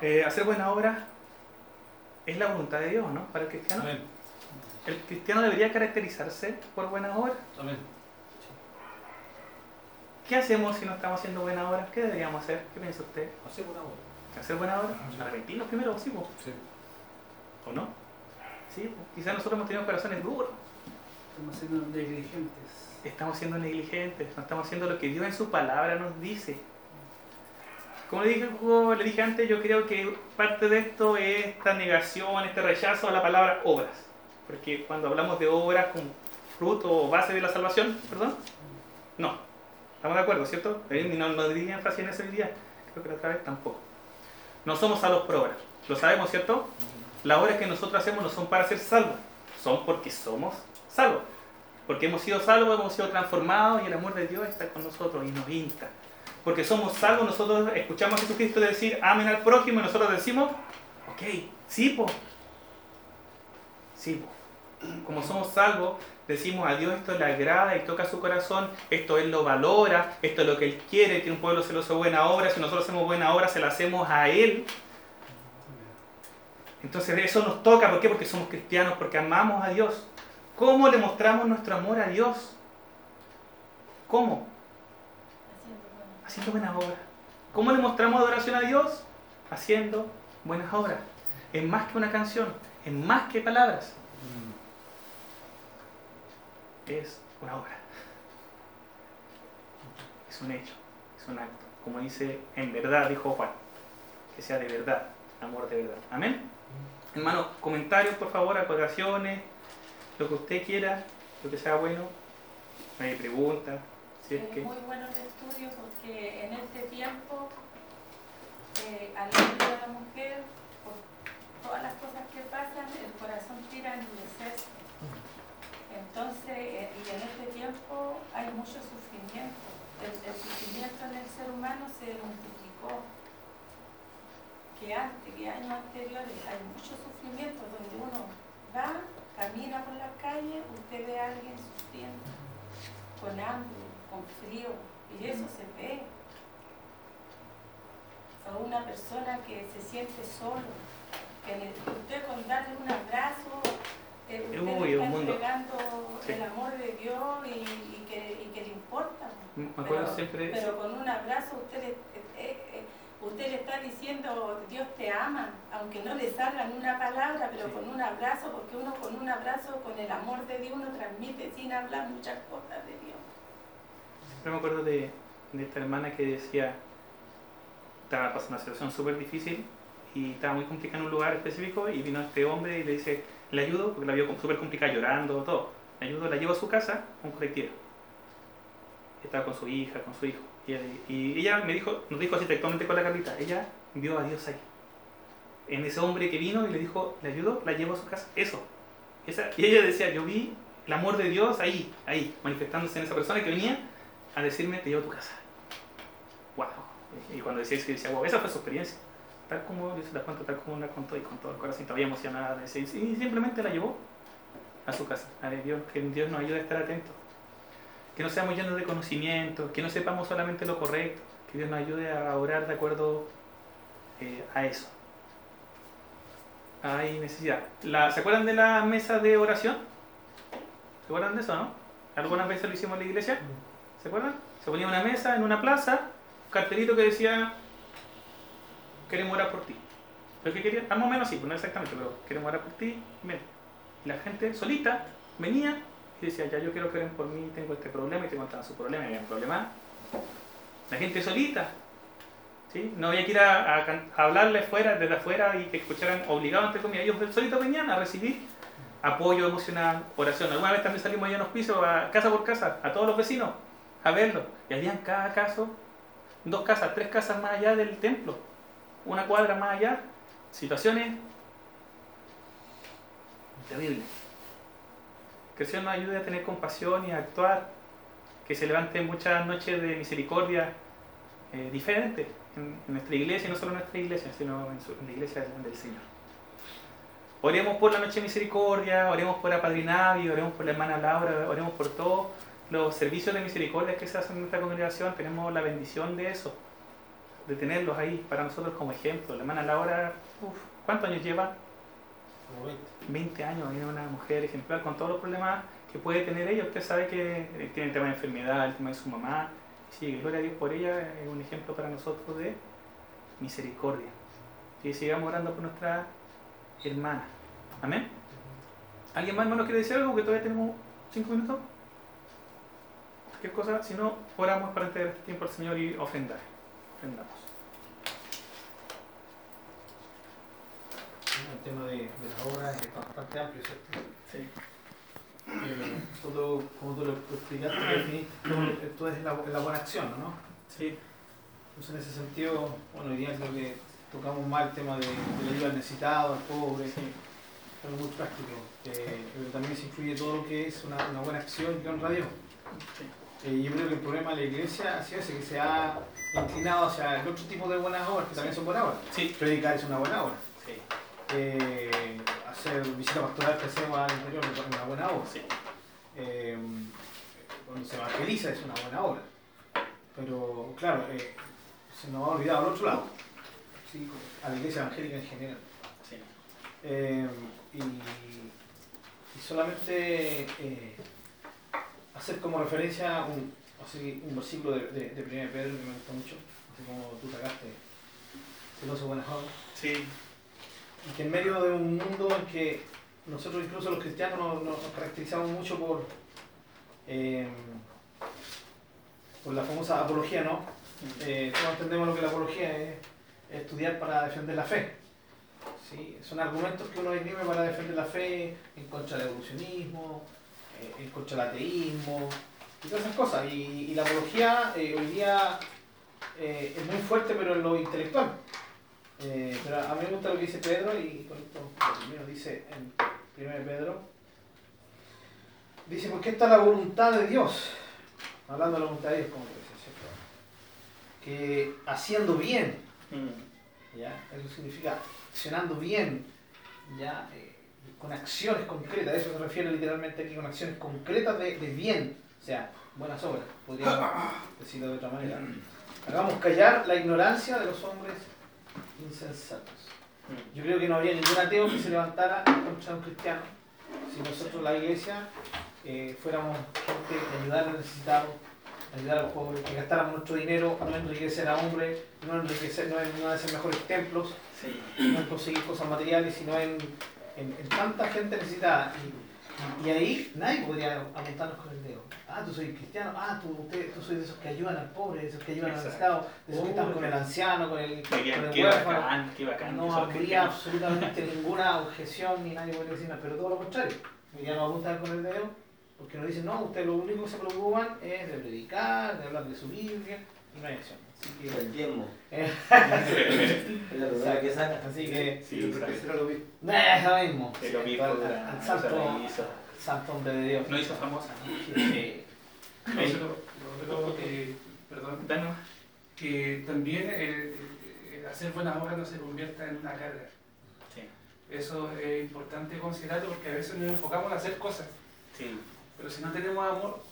[SPEAKER 1] eh, hacer buena obra es la voluntad de Dios, ¿no? Para el cristiano.
[SPEAKER 3] Amén.
[SPEAKER 1] El cristiano debería caracterizarse por buenas obras.
[SPEAKER 3] Amén.
[SPEAKER 1] ¿Qué hacemos si no estamos haciendo buenas obras? ¿Qué deberíamos hacer? ¿Qué piensa usted?
[SPEAKER 3] Hacemos una obra.
[SPEAKER 1] ¿Hacer buenas obras? Arrepentirnos primero, sí.
[SPEAKER 3] Sí.
[SPEAKER 1] ¿o no? Sí, po. quizás nosotros hemos tenido corazones duros.
[SPEAKER 4] Estamos siendo negligentes.
[SPEAKER 1] Estamos siendo negligentes, no estamos haciendo lo que Dios en su palabra nos dice. Como le dije, como le dije antes, yo creo que parte de esto es esta negación, este rechazo a la palabra obras. Porque cuando hablamos de obras como fruto o base de la salvación, perdón, no. Estamos de acuerdo, ¿cierto? No, no diría énfasis en eso hoy día. Creo que la otra vez tampoco. No somos salvos por obras. Lo sabemos, ¿cierto? Las obras que nosotros hacemos no son para ser salvos. Son porque somos salvos. Porque hemos sido salvos, hemos sido transformados y el amor de Dios está con nosotros y nos insta. Porque somos salvos, nosotros escuchamos a Jesucristo decir amen al prójimo y nosotros decimos, ok, sí, po. Sí, po. Como somos salvos, decimos a Dios esto le agrada y toca su corazón, esto Él lo valora, esto es lo que Él quiere, que un pueblo se lo hace buena obra, si nosotros hacemos buena obra se la hacemos a Él. Entonces eso nos toca, ¿por qué? Porque somos cristianos, porque amamos a Dios. ¿Cómo le mostramos nuestro amor a Dios? ¿Cómo?
[SPEAKER 5] Haciendo
[SPEAKER 1] buenas obras. ¿Cómo le mostramos adoración a Dios? Haciendo buenas obras. Es más que una canción, es más que palabras. Es una obra. Es un hecho, es un acto. Como dice en verdad, dijo Juan. Que sea de verdad, amor de verdad. Amén. Hermano, comentarios por favor, acotaciones, lo que usted quiera, lo que sea bueno. Me pregunta, si es
[SPEAKER 5] Es
[SPEAKER 1] que.
[SPEAKER 5] muy bueno el estudio porque en este tiempo, eh, al lado de la mujer, por todas las cosas que pasan, el corazón tira a endurecerse. Entonces, eh, y en este tiempo hay mucho sufrimiento. El, el sufrimiento en el ser humano se multiplicó. Que antes, que años anteriores, hay mucho sufrimiento donde uno va, camina por la calle, usted ve a alguien sufriendo con hambre, con frío, y eso se ve. O una persona que se siente solo, que le- usted con darle un abrazo, eh, usted
[SPEAKER 1] Uy,
[SPEAKER 5] le está
[SPEAKER 1] mundo.
[SPEAKER 5] entregando
[SPEAKER 1] Sí.
[SPEAKER 5] el amor de Dios y, y que, y que le importa.
[SPEAKER 1] Acuerdo
[SPEAKER 5] Pero,
[SPEAKER 1] siempre.
[SPEAKER 5] pero con un abrazo usted le, eh, eh, usted le está diciendo Dios te ama, aunque no le salga ni una palabra, pero
[SPEAKER 1] Sí.
[SPEAKER 5] con un abrazo, porque uno con un abrazo, con el amor de Dios, uno transmite sin hablar muchas cosas de Dios.
[SPEAKER 1] Siempre me acuerdo de, de esta hermana que decía, estaba pasando una situación súper difícil y estaba muy complicada en un lugar específico y vino este hombre y le dice, le ayudo, porque la vio súper complicada llorando, todo. Le ayudo, la llevo a su casa con colectivo. Estaba con su hija, con su hijo. Y, ella- me dijo, nos dijo así textualmente con la Carlita, ella vio a Dios ahí. En ese hombre que vino y le dijo, le ayudo, la llevo a su casa. Eso. Esa, y ella decía, yo vi el amor de Dios ahí, ahí, manifestándose en esa persona que venía a decirme, te llevo a tu casa. Wow. Y cuando decía eso, decía, wow, esa fue su experiencia. Tal como, se la cuento tal como la contó y con todo el corazón todavía emocionada. de decir, Y simplemente la llevó a su casa. A ver, Dios, que Dios nos ayude a estar atentos. Que no seamos llenos de conocimiento, que no sepamos solamente lo correcto, que Dios nos ayude a orar de acuerdo eh, a eso. Hay necesidad. ¿Se acuerdan de la mesa de oración? ¿Se acuerdan de eso, no? Algunas veces lo hicimos en la iglesia. ¿Se acuerdan? Se ponía una mesa en una plaza, un cartelito que decía, queremos orar por ti. Lo que querían, más o menos sí, pues no exactamente, pero queremos orar por ti. Y la gente solita venía y decía, ya yo quiero que oren por mí, tengo este problema, y te contaban su problema, y había un problema. La gente solita, ¿sí? No había que ir a hablarle fuera, desde afuera y que escucharan obligados, entre comillas. Ellos solitos venían a recibir apoyo emocional, oración. Alguna vez también salimos allá en los pisos, a, casa por casa, a todos los vecinos, a verlo. Y habían cada caso, dos casas, tres casas más allá del templo, una cuadra más allá, situaciones terribles. Que el Señor nos ayude a tener compasión y a actuar, que se levanten muchas noches de misericordia eh, diferentes en, en nuestra iglesia, y no solo en nuestra iglesia, sino en, su- en la iglesia del, del Señor. Oremos por la noche de misericordia, oremos por Apadrinavi, oremos por la hermana Laura, oremos por todos los servicios de misericordia que se hacen en nuestra congregación. Tenemos la bendición de eso, de tenerlos ahí para nosotros como ejemplo. La hermana Laura, uf, ¿cuántos años lleva?
[SPEAKER 6] Como 20.
[SPEAKER 1] 20 años, es una mujer ejemplar con todos los problemas que puede tener ella. Usted sabe que eh, tiene el tema de enfermedad, el tema de su mamá. Sí, gloria a Dios por ella, es un ejemplo para nosotros de misericordia. Y sigamos orando por nuestra hermana. Amén. ¿Alguien más, hermano, quiere decir algo? Que todavía tenemos 5 minutos. Cualquier cosa, si no, oramos para entregar este tiempo al Señor y ofrendar. Ofrendamos.
[SPEAKER 6] El tema de, de la obra es bastante amplio, ¿cierto?
[SPEAKER 1] Sí.
[SPEAKER 6] Eh, todo, como tú lo explicaste, definiste, todo, esto es la, la buena acción, ¿no?
[SPEAKER 1] Sí.
[SPEAKER 6] Entonces, en ese sentido, bueno, hoy día creo que tocamos más el tema de, de la ayuda al necesitado, al pobre,
[SPEAKER 1] Sí.
[SPEAKER 6] algo muy práctico. Eh, pero también se incluye todo lo que es una, una buena acción que honra a Dios.
[SPEAKER 1] Sí.
[SPEAKER 6] Eh, yo creo que el problema de la iglesia ha sido ese, que se ha inclinado hacia el otro tipo de buenas obras, que también son buenas obras.
[SPEAKER 1] Sí.
[SPEAKER 6] Predicar es una buena obra.
[SPEAKER 1] Sí.
[SPEAKER 6] Eh, hacer visita pastoral que hacemos al interior es una buena obra.
[SPEAKER 1] Sí.
[SPEAKER 6] Eh, cuando se evangeliza es una buena obra. Pero claro, eh, se nos ha olvidado al otro lado, ¿sí? a la iglesia evangélica en general.
[SPEAKER 1] Sí.
[SPEAKER 6] Y, y solamente hacer como referencia un, así, un versículo de, de, de 1 Pedro que me gusta mucho, así como tú sacaste, celoso buenas obras.
[SPEAKER 1] Sí.
[SPEAKER 6] Y que en medio de un mundo en que nosotros incluso los cristianos nos, nos caracterizamos mucho por, eh, por la famosa apología, ¿no? Eh, todos entendemos lo que la apología es, es estudiar para defender la fe. ¿sí? Son argumentos que uno esgrime para defender la fe en contra del evolucionismo, eh, en contra del ateísmo y todas esas cosas. Y, y la apología eh, hoy día eh, es muy fuerte, pero en lo intelectual. Eh, pero a mí me gusta lo que dice Pedro y con esto primero dice en 1 Pedro. Dice, porque esta es la voluntad de Dios. Hablando de la voluntad de Dios, como dice, ¿cierto? Que haciendo bien,
[SPEAKER 1] Mm.
[SPEAKER 6] ¿ya? Eso significa accionando bien, ¿ya? Eh, con acciones concretas, a eso se refiere literalmente aquí, con acciones concretas de, de bien, o sea, buenas obras, podríamos decirlo de otra manera. Hagamos callar la ignorancia de los hombres insensatos. Yo creo que no habría ningún ateo que se levantara en contra de un cristiano si nosotros, la iglesia, eh, fuéramos gente de ayudar al necesitado, ayudar a los pobres, que gastáramos nuestro dinero, no enriquecer a hombres, no enriquecer, no en, no hacer mejores templos,
[SPEAKER 1] Sí.
[SPEAKER 6] no en conseguir cosas materiales, sino en, en, en tanta gente necesitada. Y, y ahí nadie podría apuntarnos con el dedo. Ah, tú soy cristiano, ah, tú, usted, tú soy de esos que ayudan al pobre, de esos que ayudan al
[SPEAKER 1] Exacto.
[SPEAKER 6] necesitado, de esos que están con el anciano, con el, con el
[SPEAKER 1] qué
[SPEAKER 6] huérfano.
[SPEAKER 1] bacán, qué bacán.
[SPEAKER 6] No habría absolutamente ninguna objeción ni nadie podría decir nada, pero todo lo contrario. Ya nos apuntan con el dedo porque nos dicen, no, ustedes lo único que se preocupan es de predicar, de hablar de su Biblia y no hay acción. Así que,
[SPEAKER 8] El diezmo. Es la primera que saca.
[SPEAKER 6] así que
[SPEAKER 2] Sí, que será lo mismo.
[SPEAKER 6] es lo mismo.
[SPEAKER 1] Que lo mismo,
[SPEAKER 6] santo,
[SPEAKER 1] hizo.
[SPEAKER 6] al santo hombre de Dios.
[SPEAKER 1] No hizo famosa.
[SPEAKER 6] Sí.
[SPEAKER 4] No, pero lo otro, eh, perdón,
[SPEAKER 1] Danos.
[SPEAKER 4] que también el, el hacer buenas obras no se convierta en una carga.
[SPEAKER 1] Sí.
[SPEAKER 4] Eso es importante considerarlo porque a veces nos enfocamos en hacer cosas,
[SPEAKER 1] Sí.
[SPEAKER 4] pero si no tenemos amor,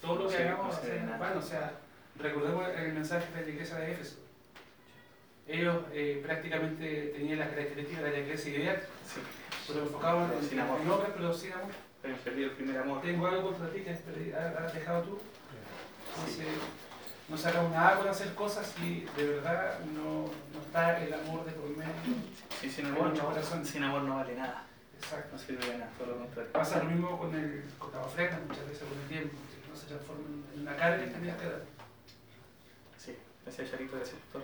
[SPEAKER 4] todo lo que
[SPEAKER 1] Sí,
[SPEAKER 4] hagamos va a
[SPEAKER 1] se
[SPEAKER 4] ser en vano. O sea, recordemos el mensaje de la iglesia de Éfeso. Ellos eh, prácticamente tenían las características de la iglesia ideal,
[SPEAKER 1] Sí.
[SPEAKER 4] pero enfocaban en,
[SPEAKER 1] Sin amor.
[SPEAKER 4] en obras, pero sin amor.
[SPEAKER 1] Pero perdí el primer amor.
[SPEAKER 4] Tengo algo contra ti que has perdido- has dejado tú. Entonces, no sacamos nada con hacer cosas si de verdad no, no está el amor de por medio.
[SPEAKER 1] Sí, sin amor, no,
[SPEAKER 4] corazón.
[SPEAKER 1] sin amor no vale nada.
[SPEAKER 4] Exacto.
[SPEAKER 1] No sirve de nada, todo lo contrario.
[SPEAKER 4] Pasa lo mismo con, el, con la ofrenda muchas veces con el tiempo, que no se transforma en una carga que tenías que dar.
[SPEAKER 1] Gracias Charito, gracias doctor.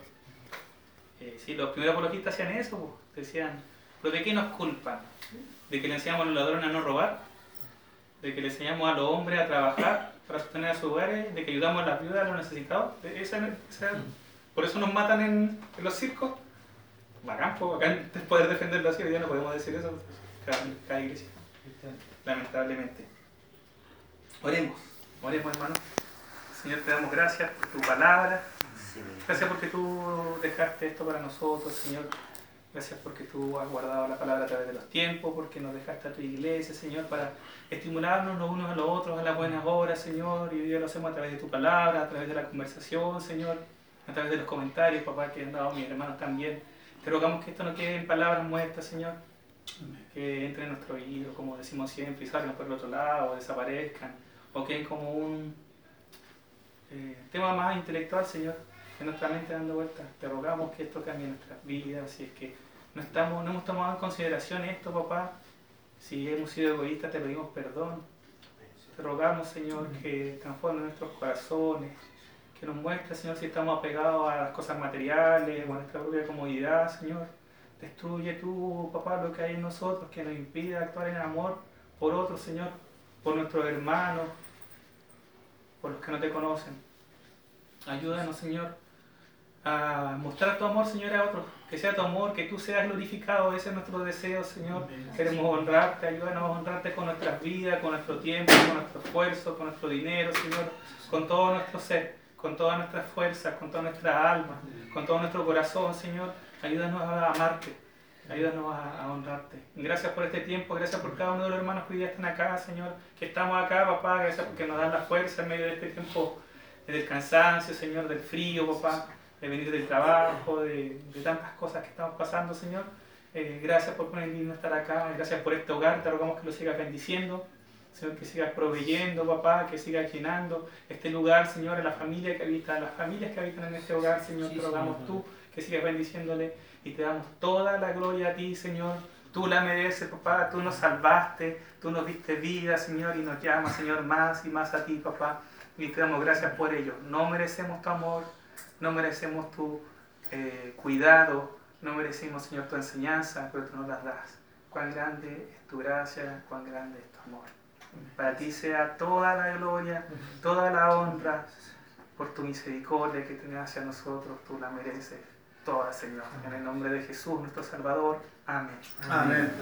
[SPEAKER 1] Eh, sí, los primeros apologistas hacían eso, po. decían, ¿pero de qué nos culpan? ¿De que le enseñamos a los ladrones a no robar? ¿De que le enseñamos a los hombres a trabajar para sostener a sus hogares? ¿De que ayudamos a las viudas, a los necesitados? De- esa- esa- ¿Por eso nos matan en, en los circos? Bacán, pues, bacán poder defenderlo así, hoy día no podemos decir eso, cada, cada iglesia, lamentablemente. Oremos, oremos hermano. Señor, te damos gracias por tu palabra. Gracias porque tú dejaste esto para nosotros, Señor. Gracias porque tú has guardado la palabra a través de los tiempos, porque nos dejaste a tu iglesia, Señor, para estimularnos los unos a los otros a las buenas obras, Señor. Y hoy día lo hacemos a través de tu palabra, a través de la conversación, Señor, a través de los comentarios, papá, que han dado mis hermanos también. Te rogamos que esto no quede en palabras muertas, Señor. Que entre en nuestro oído, como decimos siempre, y salgan por el otro lado, o desaparezcan, o queden como un eh, tema más intelectual, Señor en nuestra mente dando vueltas. Te rogamos que esto cambie nuestras vidas, si es que no, estamos, no hemos tomado en consideración esto, papá, si hemos sido egoístas, te pedimos perdón. Te rogamos, Señor, que transforme nuestros corazones, que nos muestre, Señor, si estamos apegados a las cosas materiales o a nuestra propia comodidad, Señor. Destruye tú, papá, lo que hay en nosotros que nos impide actuar en amor por otros, Señor, por nuestros hermanos, por los que no te conocen. Ayúdanos, Señor, a mostrar tu amor, Señor, a otros. Que sea tu amor, que tú seas glorificado. Ese es nuestro deseo, Señor. Queremos honrarte, ayúdanos a honrarte con nuestras vidas, con nuestro tiempo, con nuestro esfuerzo, con nuestro dinero, Señor, con todo nuestro ser, con todas nuestras fuerzas, con toda nuestra alma, con todo nuestro corazón, Señor. Ayúdanos a amarte, ayúdanos a, a honrarte. Gracias por este tiempo, gracias por cada uno de los hermanos que hoy día están acá, Señor, que estamos acá, papá. Gracias porque nos dan la fuerza en medio de este tiempo del cansancio, Señor, del frío, papá de venir del trabajo, de, de tantas cosas que estamos pasando, Señor. Eh, gracias por poner digno estar acá, gracias por este hogar, te rogamos que lo sigas bendiciendo, Señor, que sigas proveyendo, papá, que sigas llenando este lugar, Señor, a la familia que habita, a las familias que habitan en este hogar, Señor,
[SPEAKER 6] Sí,
[SPEAKER 1] te rogamos tú que sigas bendiciéndole y te damos toda la gloria a ti, Señor. Tú la mereces, papá, tú nos salvaste, tú nos diste vida, Señor, y nos llamas, Señor, más y más a ti, papá. Y te damos gracias por ello. No merecemos tu amor, no merecemos tu eh, cuidado, no merecemos, Señor, tu enseñanza, pero tú nos las das. Cuán grande es tu gracia, cuán grande es tu amor. Para ti sea toda la gloria, toda la honra, por tu misericordia que tienes hacia nosotros, tú la mereces toda, Señor. En el nombre de Jesús, nuestro Salvador. Amén.
[SPEAKER 6] Amén.